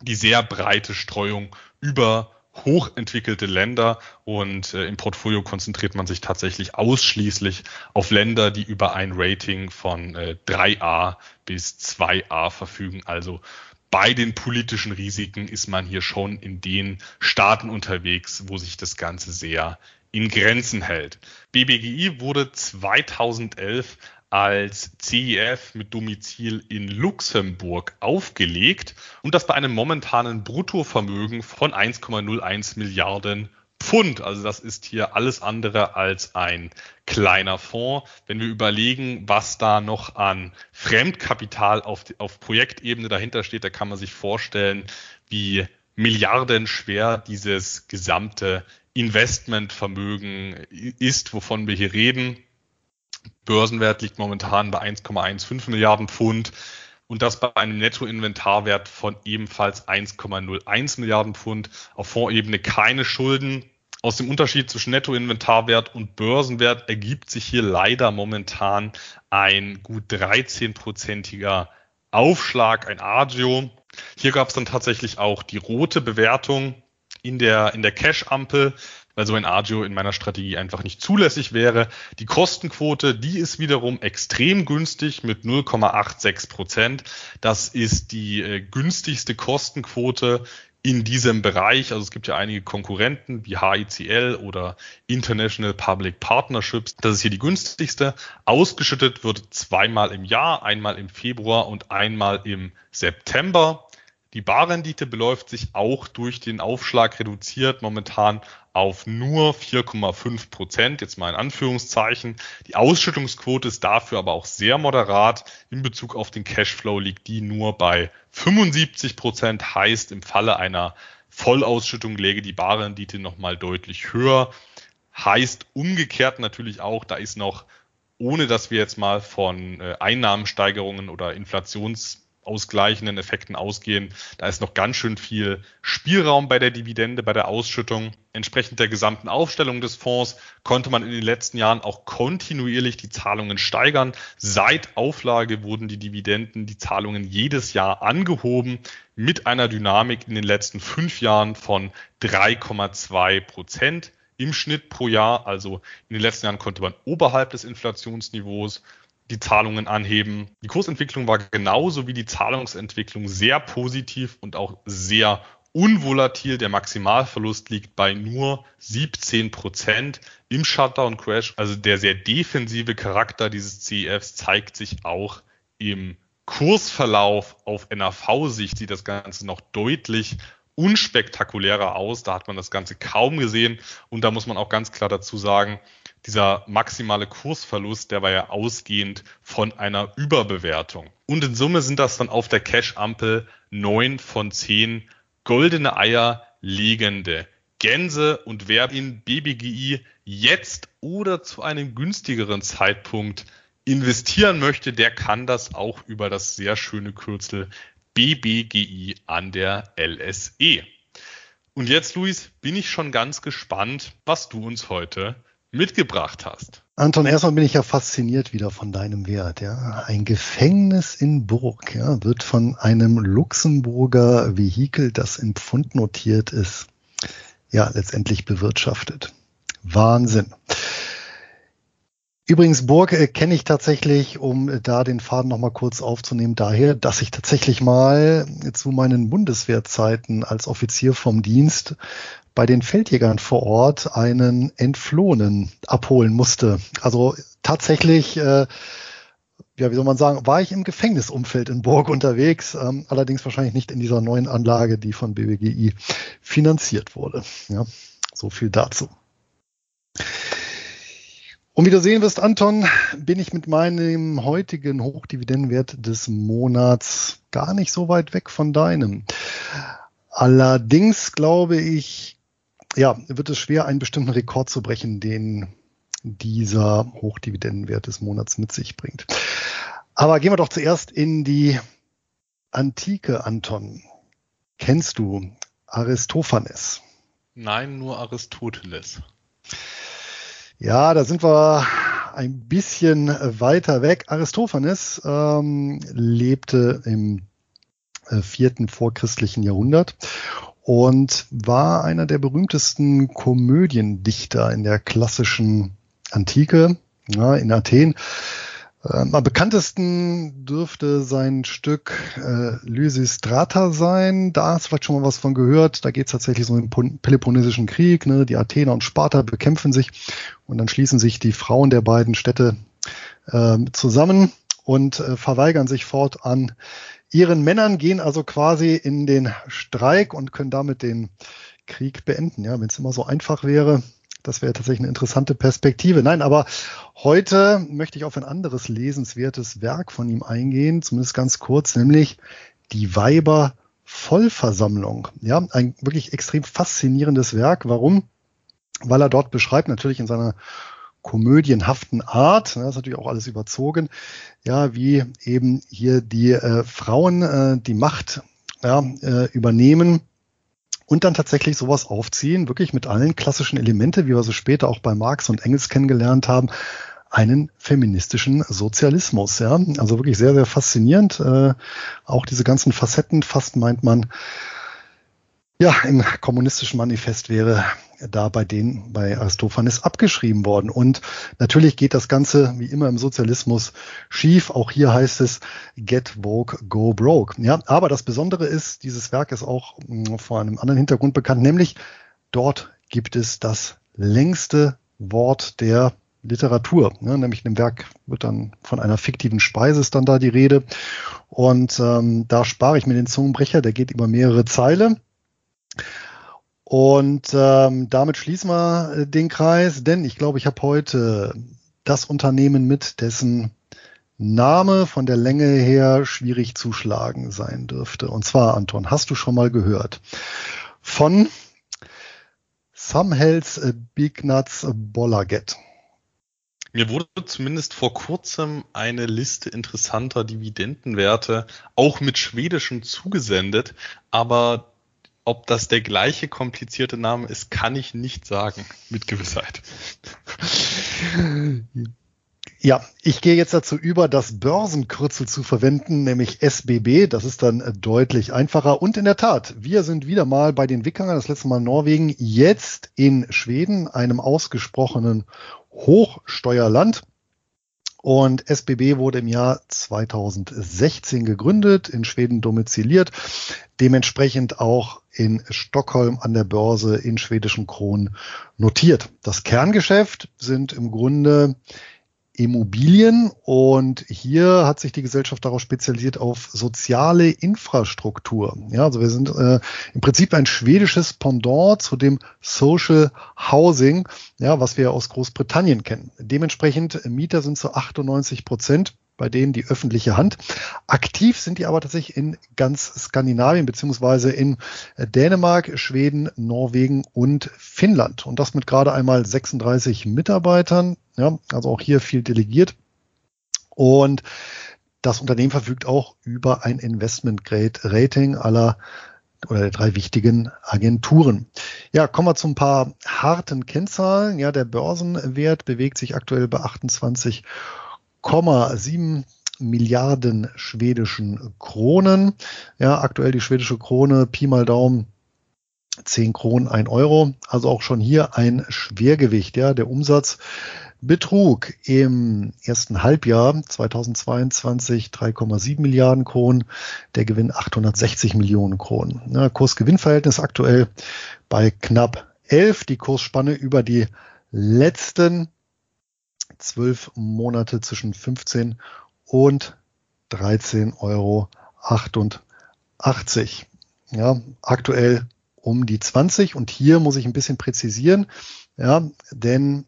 die sehr breite Streuung über hochentwickelte Länder und äh, im Portfolio konzentriert man sich tatsächlich ausschließlich auf Länder, die über ein Rating von äh, 3a bis 2a verfügen. Also bei den politischen Risiken ist man hier schon in den Staaten unterwegs, wo sich das Ganze sehr in Grenzen hält. BBGI wurde 2011 als CIF mit Domizil in Luxemburg aufgelegt und das bei einem momentanen Bruttovermögen von 1,01 Milliarden Pfund. Also das ist hier alles andere als ein kleiner Fonds. Wenn wir überlegen, was da noch an Fremdkapital auf, auf Projektebene dahinter steht, da kann man sich vorstellen, wie milliardenschwer dieses gesamte Investmentvermögen ist, wovon wir hier reden. Börsenwert liegt momentan bei 1,15 Milliarden Pfund und das bei einem Nettoinventarwert von ebenfalls 1,01 Milliarden Pfund. Auf Fondsebene keine Schulden. Aus dem Unterschied zwischen Nettoinventarwert und Börsenwert ergibt sich hier leider momentan ein gut 13-prozentiger Aufschlag, ein Agio. Hier gab es dann tatsächlich auch die rote Bewertung in der, in der Cash-Ampel weil so ein Agio in meiner Strategie einfach nicht zulässig wäre. Die Kostenquote, die ist wiederum extrem günstig mit 0,86 Prozent. Das ist die äh, günstigste Kostenquote in diesem Bereich. Also es gibt ja einige Konkurrenten wie HICL oder International Public Partnerships. Das ist hier die günstigste. Ausgeschüttet wird zweimal im Jahr, einmal im Februar und einmal im September. Die Barrendite beläuft sich auch durch den Aufschlag reduziert momentan auf nur 4,5 Prozent, jetzt mal in Anführungszeichen. Die Ausschüttungsquote ist dafür aber auch sehr moderat. In Bezug auf den Cashflow liegt die nur bei 75 Prozent, heißt im Falle einer Vollausschüttung läge die Barrendite nochmal deutlich höher. Heißt umgekehrt natürlich auch, da ist noch, ohne dass wir jetzt mal von äh, Einnahmensteigerungen oder Inflations ausgleichenden Effekten ausgehen. Da ist noch ganz schön viel Spielraum bei der Dividende, bei der Ausschüttung. Entsprechend der gesamten Aufstellung des Fonds konnte man in den letzten Jahren auch kontinuierlich die Zahlungen steigern. Seit Auflage wurden die Dividenden, die Zahlungen jedes Jahr angehoben mit einer Dynamik in den letzten fünf Jahren von 3,2 Prozent im Schnitt pro Jahr. Also in den letzten Jahren konnte man oberhalb des Inflationsniveaus die Zahlungen anheben. Die Kursentwicklung war genauso wie die Zahlungsentwicklung sehr positiv und auch sehr unvolatil. Der Maximalverlust liegt bei nur 17 Prozent im Shutdown Crash. Also der sehr defensive Charakter dieses CEFs zeigt sich auch im Kursverlauf auf NAV-Sicht sieht das Ganze noch deutlich unspektakulärer aus. Da hat man das Ganze kaum gesehen. Und da muss man auch ganz klar dazu sagen, dieser maximale Kursverlust, der war ja ausgehend von einer Überbewertung. Und in Summe sind das dann auf der Cash-Ampel neun von zehn goldene Eier liegende Gänse und wer in BBGI jetzt oder zu einem günstigeren Zeitpunkt investieren möchte, der kann das auch über das sehr schöne Kürzel BBGI an der LSE. Und jetzt, Luis, bin ich schon ganz gespannt, was du uns heute mitgebracht hast. Anton, erstmal bin ich ja fasziniert wieder von deinem Wert. Ja. Ein Gefängnis in Burg ja, wird von einem Luxemburger Vehikel, das in Pfund notiert ist, ja letztendlich bewirtschaftet. Wahnsinn. Übrigens, Burg äh, kenne ich tatsächlich, um äh, da den Faden nochmal kurz aufzunehmen, daher, dass ich tatsächlich mal zu meinen Bundeswehrzeiten als Offizier vom Dienst bei den Feldjägern vor Ort einen Entflohenen abholen musste. Also tatsächlich, äh, ja, wie soll man sagen, war ich im Gefängnisumfeld in Burg unterwegs, ähm, allerdings wahrscheinlich nicht in dieser neuen Anlage, die von BBGI finanziert wurde. Ja, so viel dazu. Und wie du sehen wirst, Anton, bin ich mit meinem heutigen Hochdividendenwert des Monats gar nicht so weit weg von deinem. Allerdings glaube ich, ja, wird es schwer, einen bestimmten Rekord zu brechen, den dieser Hochdividendenwert des Monats mit sich bringt. Aber gehen wir doch zuerst in die Antike, Anton. Kennst du Aristophanes? Nein, nur Aristoteles. Ja, da sind wir ein bisschen weiter weg. Aristophanes ähm, lebte im äh, vierten vorchristlichen Jahrhundert und war einer der berühmtesten Komödiendichter in der klassischen Antike ja, in Athen. Ähm, am bekanntesten dürfte sein Stück äh, Lysistrata sein. Da hast du vielleicht schon mal was von gehört. Da geht es tatsächlich so um den Peloponnesischen Krieg. Ne? Die Athener und Sparta bekämpfen sich und dann schließen sich die Frauen der beiden Städte äh, zusammen und äh, verweigern sich fortan ihren Männern, gehen also quasi in den Streik und können damit den Krieg beenden. Ja, wenn es immer so einfach wäre, das wäre tatsächlich eine interessante Perspektive. Nein, aber heute möchte ich auf ein anderes lesenswertes Werk von ihm eingehen, zumindest ganz kurz, nämlich die Weiber Vollversammlung. Ja, ein wirklich extrem faszinierendes Werk. Warum? Weil er dort beschreibt, natürlich in seiner komödienhaften Art, das ist natürlich auch alles überzogen, ja, wie eben hier die äh, Frauen äh, die Macht ja, äh, übernehmen und dann tatsächlich sowas aufziehen, wirklich mit allen klassischen Elemente, wie wir so später auch bei Marx und Engels kennengelernt haben, einen feministischen Sozialismus. Ja, also wirklich sehr, sehr faszinierend. Äh, auch diese ganzen Facetten, fast meint man, ja, im kommunistischen Manifest wäre da bei denen, bei Aristophanes abgeschrieben worden. Und natürlich geht das Ganze, wie immer im Sozialismus, schief. Auch hier heißt es Get Woke, Go Broke. Ja, aber das Besondere ist, dieses Werk ist auch hm, vor einem anderen Hintergrund bekannt, nämlich dort gibt es das längste Wort der Literatur. Ne? Nämlich in dem Werk wird dann von einer fiktiven Speise ist dann da die Rede. Und ähm, da spare ich mir den Zungenbrecher, der geht über mehrere Zeile. Und ähm, damit schließen wir äh, den Kreis, denn ich glaube, ich habe heute das Unternehmen mit, dessen Name von der Länge her schwierig zu schlagen sein dürfte. Und zwar, Anton, hast du schon mal gehört von Samhels Bignaz Bollaget? Mir wurde zumindest vor kurzem eine Liste interessanter Dividendenwerte auch mit schwedischen zugesendet, aber ob das der gleiche komplizierte Name ist, kann ich nicht sagen mit Gewissheit. Ja, ich gehe jetzt dazu über, das Börsenkürzel zu verwenden, nämlich SBB. Das ist dann deutlich einfacher. Und in der Tat, wir sind wieder mal bei den Wickingern, das letzte Mal in Norwegen, jetzt in Schweden, einem ausgesprochenen Hochsteuerland. Und SBB wurde im Jahr 2016 gegründet, in Schweden domiziliert, dementsprechend auch in Stockholm an der Börse in schwedischen Kronen notiert. Das Kerngeschäft sind im Grunde Immobilien und hier hat sich die Gesellschaft darauf spezialisiert auf soziale Infrastruktur. Ja, also wir sind äh, im Prinzip ein schwedisches Pendant zu dem Social Housing, ja, was wir aus Großbritannien kennen. Dementsprechend Mieter sind zu 98 Prozent bei denen die öffentliche Hand. Aktiv sind die aber tatsächlich in ganz Skandinavien beziehungsweise in äh, Dänemark, Schweden, Norwegen und Finnland. Und das mit gerade einmal 36 Mitarbeitern. Ja, also auch hier viel delegiert. Und das Unternehmen verfügt auch über ein Investment Grade Rating aller oder der drei wichtigen Agenturen. Ja, kommen wir zu ein paar harten Kennzahlen. Ja, der Börsenwert bewegt sich aktuell bei 28,7 Milliarden schwedischen Kronen. Ja, aktuell die schwedische Krone, Pi mal Daumen, 10 Kronen, 1 Euro. Also auch schon hier ein Schwergewicht. Ja, der Umsatz betrug im ersten Halbjahr 2022 3,7 Milliarden Kronen, der Gewinn 860 Millionen Kronen. Ja, Kurs-Gewinn-Verhältnis aktuell bei knapp 11. Die Kursspanne über die letzten zwölf Monate zwischen 15 und 13,88 Euro. Ja, aktuell um die 20 und hier muss ich ein bisschen präzisieren, ja, denn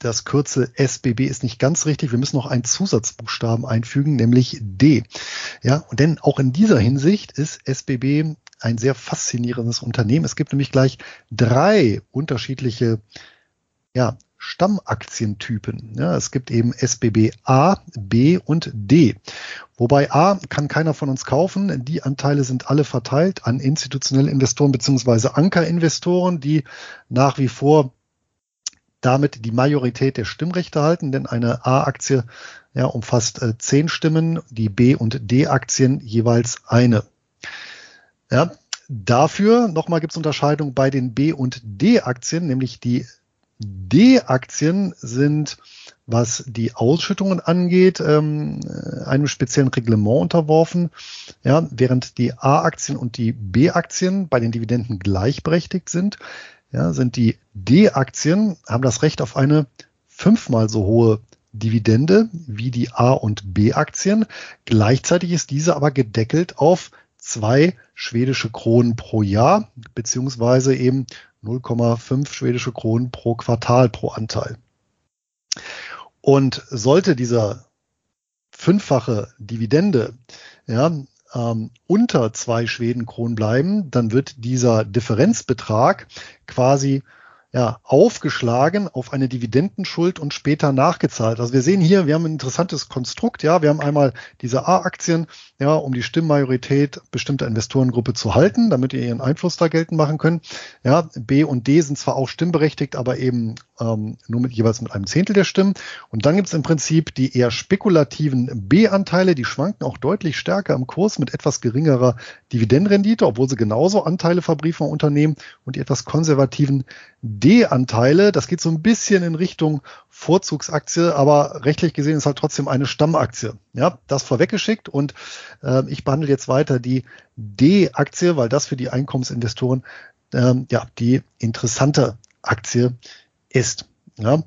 das Kürzel SBB ist nicht ganz richtig. Wir müssen noch einen Zusatzbuchstaben einfügen, nämlich D. Ja, denn auch in dieser Hinsicht ist SBB ein sehr faszinierendes Unternehmen. Es gibt nämlich gleich drei unterschiedliche ja, Stammaktientypen. Ja, es gibt eben SBB A, B und D. Wobei A kann keiner von uns kaufen. Die Anteile sind alle verteilt an institutionelle Investoren beziehungsweise Ankerinvestoren, die nach wie vor damit die Majorität der Stimmrechte halten, denn eine A-Aktie ja, umfasst äh, zehn Stimmen, die B- und D-Aktien jeweils eine. Ja, dafür nochmal gibt es Unterscheidung bei den B- und D-Aktien, nämlich die D-Aktien sind, was die Ausschüttungen angeht, ähm, einem speziellen Reglement unterworfen, ja, während die A-Aktien und die B-Aktien bei den Dividenden gleichberechtigt sind ja, sind die D-Aktien, haben das Recht auf eine fünfmal so hohe Dividende wie die A- und B-Aktien. Gleichzeitig ist diese aber gedeckelt auf zwei schwedische Kronen pro Jahr, beziehungsweise eben 0,5 schwedische Kronen pro Quartal pro Anteil. Und sollte dieser fünffache Dividende ja, ähm, unter zwei Schwedenkronen bleiben, dann wird dieser Differenzbetrag quasi ja, aufgeschlagen auf eine Dividendenschuld und später nachgezahlt. Also wir sehen hier, wir haben ein interessantes Konstrukt. Ja, wir haben einmal diese A-Aktien, ja, um die Stimmmajorität bestimmter Investorengruppe zu halten, damit ihr ihren Einfluss da geltend machen könnt. Ja, B und D sind zwar auch stimmberechtigt, aber eben ähm, nur mit jeweils mit einem Zehntel der Stimmen. Und dann gibt es im Prinzip die eher spekulativen B-Anteile, die schwanken auch deutlich stärker im Kurs mit etwas geringerer Dividendenrendite, obwohl sie genauso Anteile verbriefen Unternehmen und die etwas konservativen D-Anteile. Das geht so ein bisschen in Richtung Vorzugsaktie, aber rechtlich gesehen ist halt trotzdem eine Stammaktie. Ja, das vorweggeschickt und äh, ich behandle jetzt weiter die D-Aktie, weil das für die Einkommensinvestoren ähm, ja die interessante Aktie ist. Ja,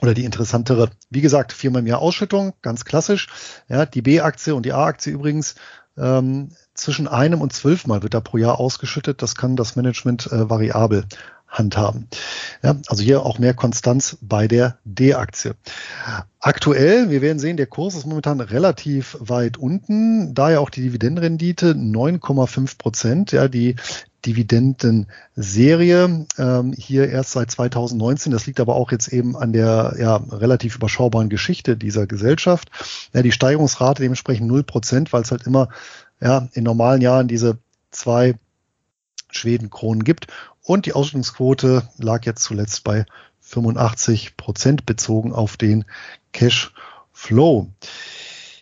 oder die interessantere. Wie gesagt, viermal mehr Ausschüttung, ganz klassisch. Ja, die B-Aktie und die A-Aktie übrigens ähm, zwischen einem und zwölfmal wird da pro Jahr ausgeschüttet. Das kann das Management äh, variabel handhaben. Ja, also hier auch mehr Konstanz bei der D-Aktie. Aktuell, wir werden sehen, der Kurs ist momentan relativ weit unten, daher auch die Dividendenrendite 9,5 Prozent. Ja, die Dividendenserie ähm, hier erst seit 2019. Das liegt aber auch jetzt eben an der ja, relativ überschaubaren Geschichte dieser Gesellschaft. Ja, die Steigerungsrate dementsprechend 0 Prozent, weil es halt immer ja, in normalen Jahren diese zwei Schwedenkronen gibt. Und die Ausschüttungsquote lag jetzt zuletzt bei 85 Prozent bezogen auf den Cash Flow.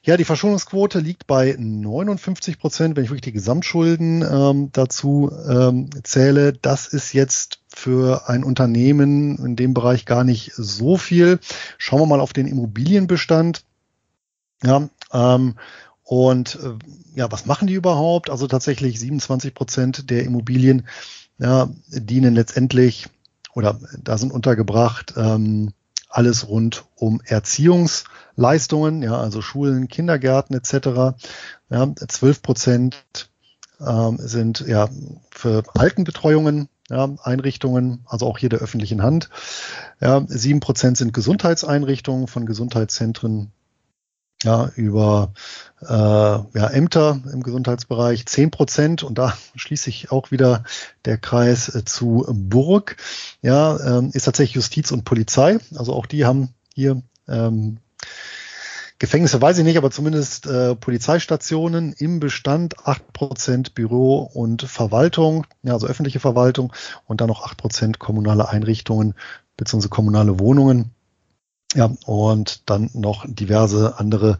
Ja, die Verschuldungsquote liegt bei 59 Prozent, wenn ich wirklich die Gesamtschulden ähm, dazu ähm, zähle. Das ist jetzt für ein Unternehmen in dem Bereich gar nicht so viel. Schauen wir mal auf den Immobilienbestand. Ja, ähm, und äh, ja, was machen die überhaupt? Also tatsächlich 27 Prozent der Immobilien ja, dienen letztendlich oder da sind untergebracht ähm, alles rund um Erziehungsleistungen, ja, also Schulen, Kindergärten etc. Ja, 12 Prozent ähm, sind ja für Altenbetreuungen, ja, Einrichtungen, also auch hier der öffentlichen Hand. Ja, 7 Prozent sind Gesundheitseinrichtungen von Gesundheitszentren ja, über äh, ja, Ämter im Gesundheitsbereich, zehn Prozent und da *laughs* schließt sich auch wieder der Kreis äh, zu Burg, ja, ähm, ist tatsächlich Justiz und Polizei, also auch die haben hier ähm, Gefängnisse weiß ich nicht, aber zumindest äh, Polizeistationen im Bestand, acht Prozent Büro und Verwaltung, ja, also öffentliche Verwaltung und dann noch acht Prozent kommunale Einrichtungen bzw. kommunale Wohnungen. Ja, und dann noch diverse andere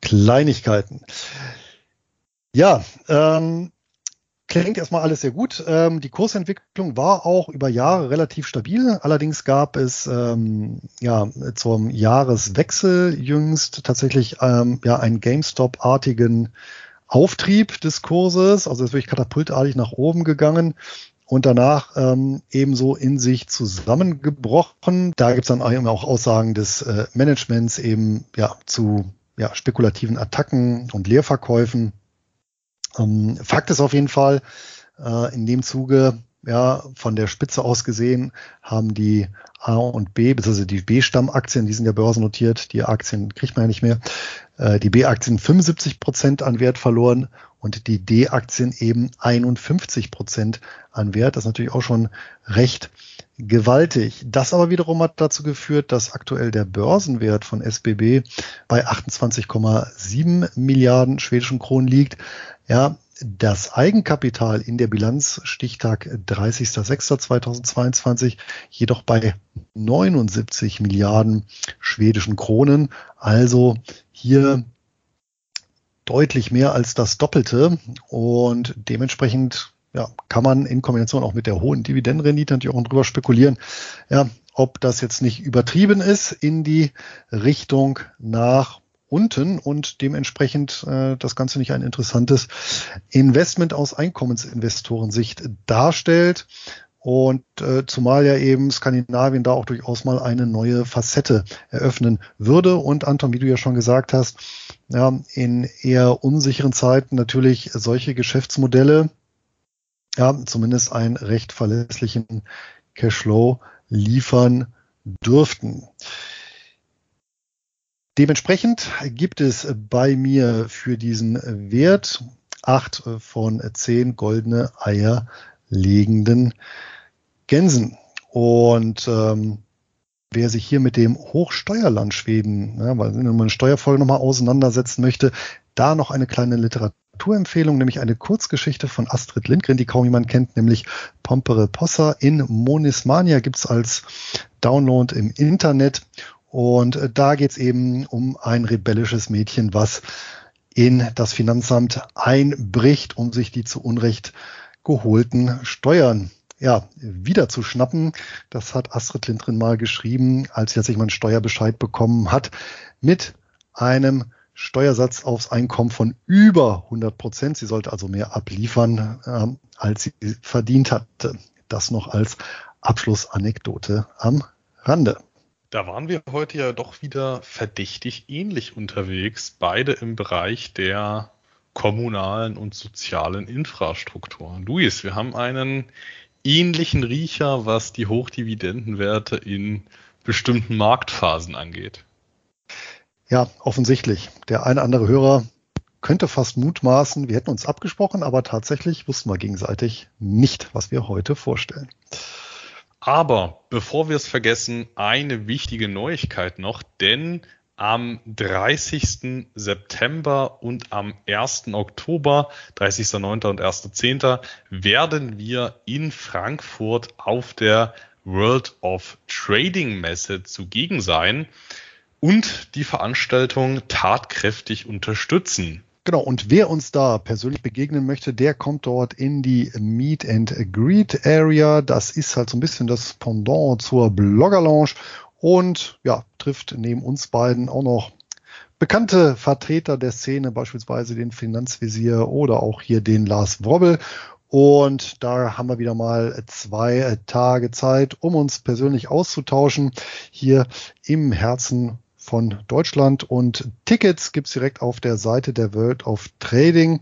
Kleinigkeiten. Ja, ähm, klingt erstmal alles sehr gut. Ähm, die Kursentwicklung war auch über Jahre relativ stabil. Allerdings gab es ähm, ja zum Jahreswechsel jüngst tatsächlich ähm, ja einen GameStop-artigen Auftrieb des Kurses. Also es ist wirklich katapultartig nach oben gegangen und danach ähm, ebenso in sich zusammengebrochen. Da gibt es dann auch Aussagen des äh, Managements eben ja zu ja, spekulativen Attacken und Leerverkäufen. Ähm, Fakt ist auf jeden Fall, äh, in dem Zuge, ja, von der Spitze aus gesehen, haben die A und B, beziehungsweise die B-Stammaktien, die sind ja börsennotiert, die Aktien kriegt man ja nicht mehr, die B-Aktien 75 Prozent an Wert verloren und die D-Aktien eben 51 Prozent an Wert. Das ist natürlich auch schon recht gewaltig. Das aber wiederum hat dazu geführt, dass aktuell der Börsenwert von SBB bei 28,7 Milliarden schwedischen Kronen liegt. Ja, das Eigenkapital in der Bilanz Stichtag 30.06.2022 jedoch bei 79 Milliarden schwedischen Kronen. Also hier deutlich mehr als das Doppelte und dementsprechend ja, kann man in Kombination auch mit der hohen Dividendenrendite natürlich auch drüber spekulieren, ja, ob das jetzt nicht übertrieben ist in die Richtung nach unten und dementsprechend äh, das Ganze nicht ein interessantes Investment aus Einkommensinvestorensicht darstellt. Und äh, zumal ja eben Skandinavien da auch durchaus mal eine neue Facette eröffnen würde. Und Anton, wie du ja schon gesagt hast, ja, in eher unsicheren Zeiten natürlich solche Geschäftsmodelle, ja, zumindest einen recht verlässlichen Cashflow liefern dürften. Dementsprechend gibt es bei mir für diesen Wert acht von zehn goldene Eier legenden Gänsen. Und ähm, wer sich hier mit dem Hochsteuerland Schweden, ja, weil man eine Steuerfolge nochmal auseinandersetzen möchte, da noch eine kleine Literaturempfehlung, nämlich eine Kurzgeschichte von Astrid Lindgren, die kaum jemand kennt, nämlich Pompere Possa in Monismania gibt's als Download im Internet. Und äh, da geht's eben um ein rebellisches Mädchen, was in das Finanzamt einbricht, um sich die zu Unrecht geholten Steuern ja, wieder zu schnappen. Das hat Astrid Lindgren mal geschrieben, als sie sich mal einen Steuerbescheid bekommen hat, mit einem Steuersatz aufs Einkommen von über 100 Prozent. Sie sollte also mehr abliefern, äh, als sie verdient hatte. Das noch als Abschlussanekdote am Rande. Da waren wir heute ja doch wieder verdächtig ähnlich unterwegs, beide im Bereich der kommunalen und sozialen Infrastruktur. Luis, wir haben einen ähnlichen Riecher, was die Hochdividendenwerte in bestimmten Marktphasen angeht. Ja, offensichtlich. Der eine andere Hörer könnte fast mutmaßen, wir hätten uns abgesprochen, aber tatsächlich wussten wir gegenseitig nicht, was wir heute vorstellen. Aber bevor wir es vergessen, eine wichtige Neuigkeit noch, denn am 30. September und am 1. Oktober, 30.09. und 1.10. werden wir in Frankfurt auf der World of Trading Messe zugegen sein und die Veranstaltung tatkräftig unterstützen. Genau, und wer uns da persönlich begegnen möchte, der kommt dort in die Meet and Greet Area. Das ist halt so ein bisschen das Pendant zur Blogger Lounge und ja, trifft neben uns beiden auch noch bekannte Vertreter der Szene, beispielsweise den Finanzvisier oder auch hier den Lars Wobbel. Und da haben wir wieder mal zwei Tage Zeit, um uns persönlich auszutauschen, hier im Herzen von Deutschland und Tickets gibt's direkt auf der Seite der World of Trading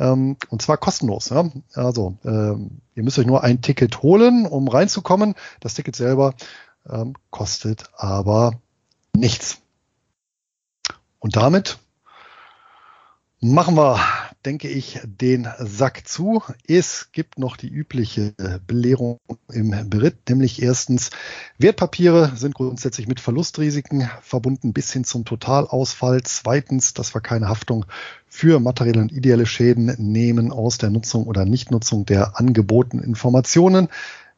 ähm, und zwar kostenlos. Ja? Also ähm, ihr müsst euch nur ein Ticket holen, um reinzukommen. Das Ticket selber ähm, kostet aber nichts. Und damit machen wir denke ich, den Sack zu. Es gibt noch die übliche Belehrung im Beritt, nämlich erstens, Wertpapiere sind grundsätzlich mit Verlustrisiken verbunden bis hin zum Totalausfall. Zweitens, dass wir keine Haftung für materielle und ideelle Schäden nehmen aus der Nutzung oder Nichtnutzung der angebotenen Informationen.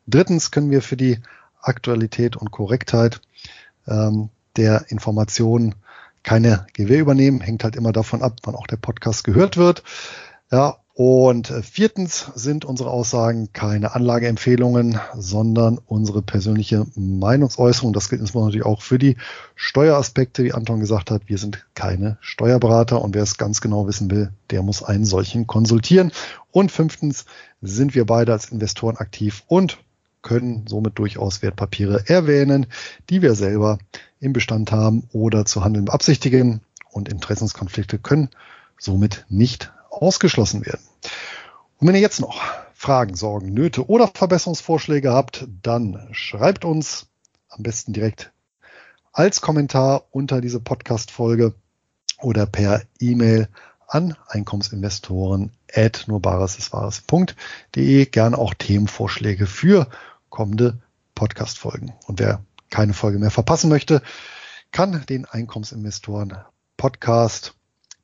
Drittens können wir für die Aktualität und Korrektheit ähm, der Informationen keine Gewähr übernehmen. Hängt halt immer davon ab, wann auch der Podcast gehört wird. Ja, und äh, viertens sind unsere Aussagen keine Anlageempfehlungen, sondern unsere persönliche Meinungsäußerung. Das gilt insbesondere natürlich auch für die Steueraspekte, wie Anton gesagt hat. Wir sind keine Steuerberater und wer es ganz genau wissen will, der muss einen solchen konsultieren. Und fünftens sind wir beide als Investoren aktiv und können somit durchaus Wertpapiere erwähnen, die wir selber im Bestand haben oder zu handeln beabsichtigen und Interessenskonflikte können somit nicht ausgeschlossen werden. Und wenn ihr jetzt noch Fragen, Sorgen, Nöte oder Verbesserungsvorschläge habt, dann schreibt uns am besten direkt als Kommentar unter diese Podcast-Folge oder per E-Mail an Einkommensinvestoren at nurbaresiswahres.de. Gerne auch Themenvorschläge für kommende Podcast-Folgen. Und wer keine Folge mehr verpassen möchte, kann den Einkommensinvestoren Podcast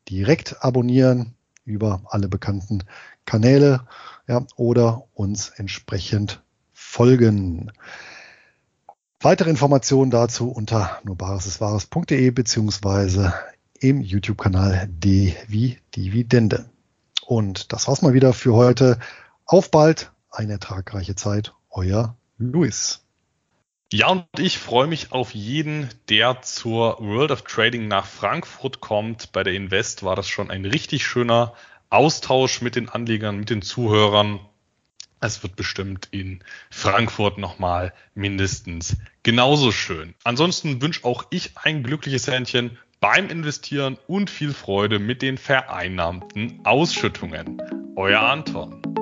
direkt abonnieren über alle bekannten Kanäle ja, oder uns entsprechend folgen. Weitere Informationen dazu unter nurbaresiswahres.de beziehungsweise im YouTube-Kanal D wie Dividende. Und das war's mal wieder für heute. Auf bald, eine ertragreiche Zeit. Euer Luis. Ja, und ich freue mich auf jeden, der zur World of Trading nach Frankfurt kommt. Bei der Invest war das schon ein richtig schöner Austausch mit den Anlegern, mit den Zuhörern. Es wird bestimmt in Frankfurt nochmal mindestens genauso schön. Ansonsten wünsche auch ich ein glückliches Händchen beim Investieren und viel Freude mit den vereinnahmten Ausschüttungen. Euer Anton.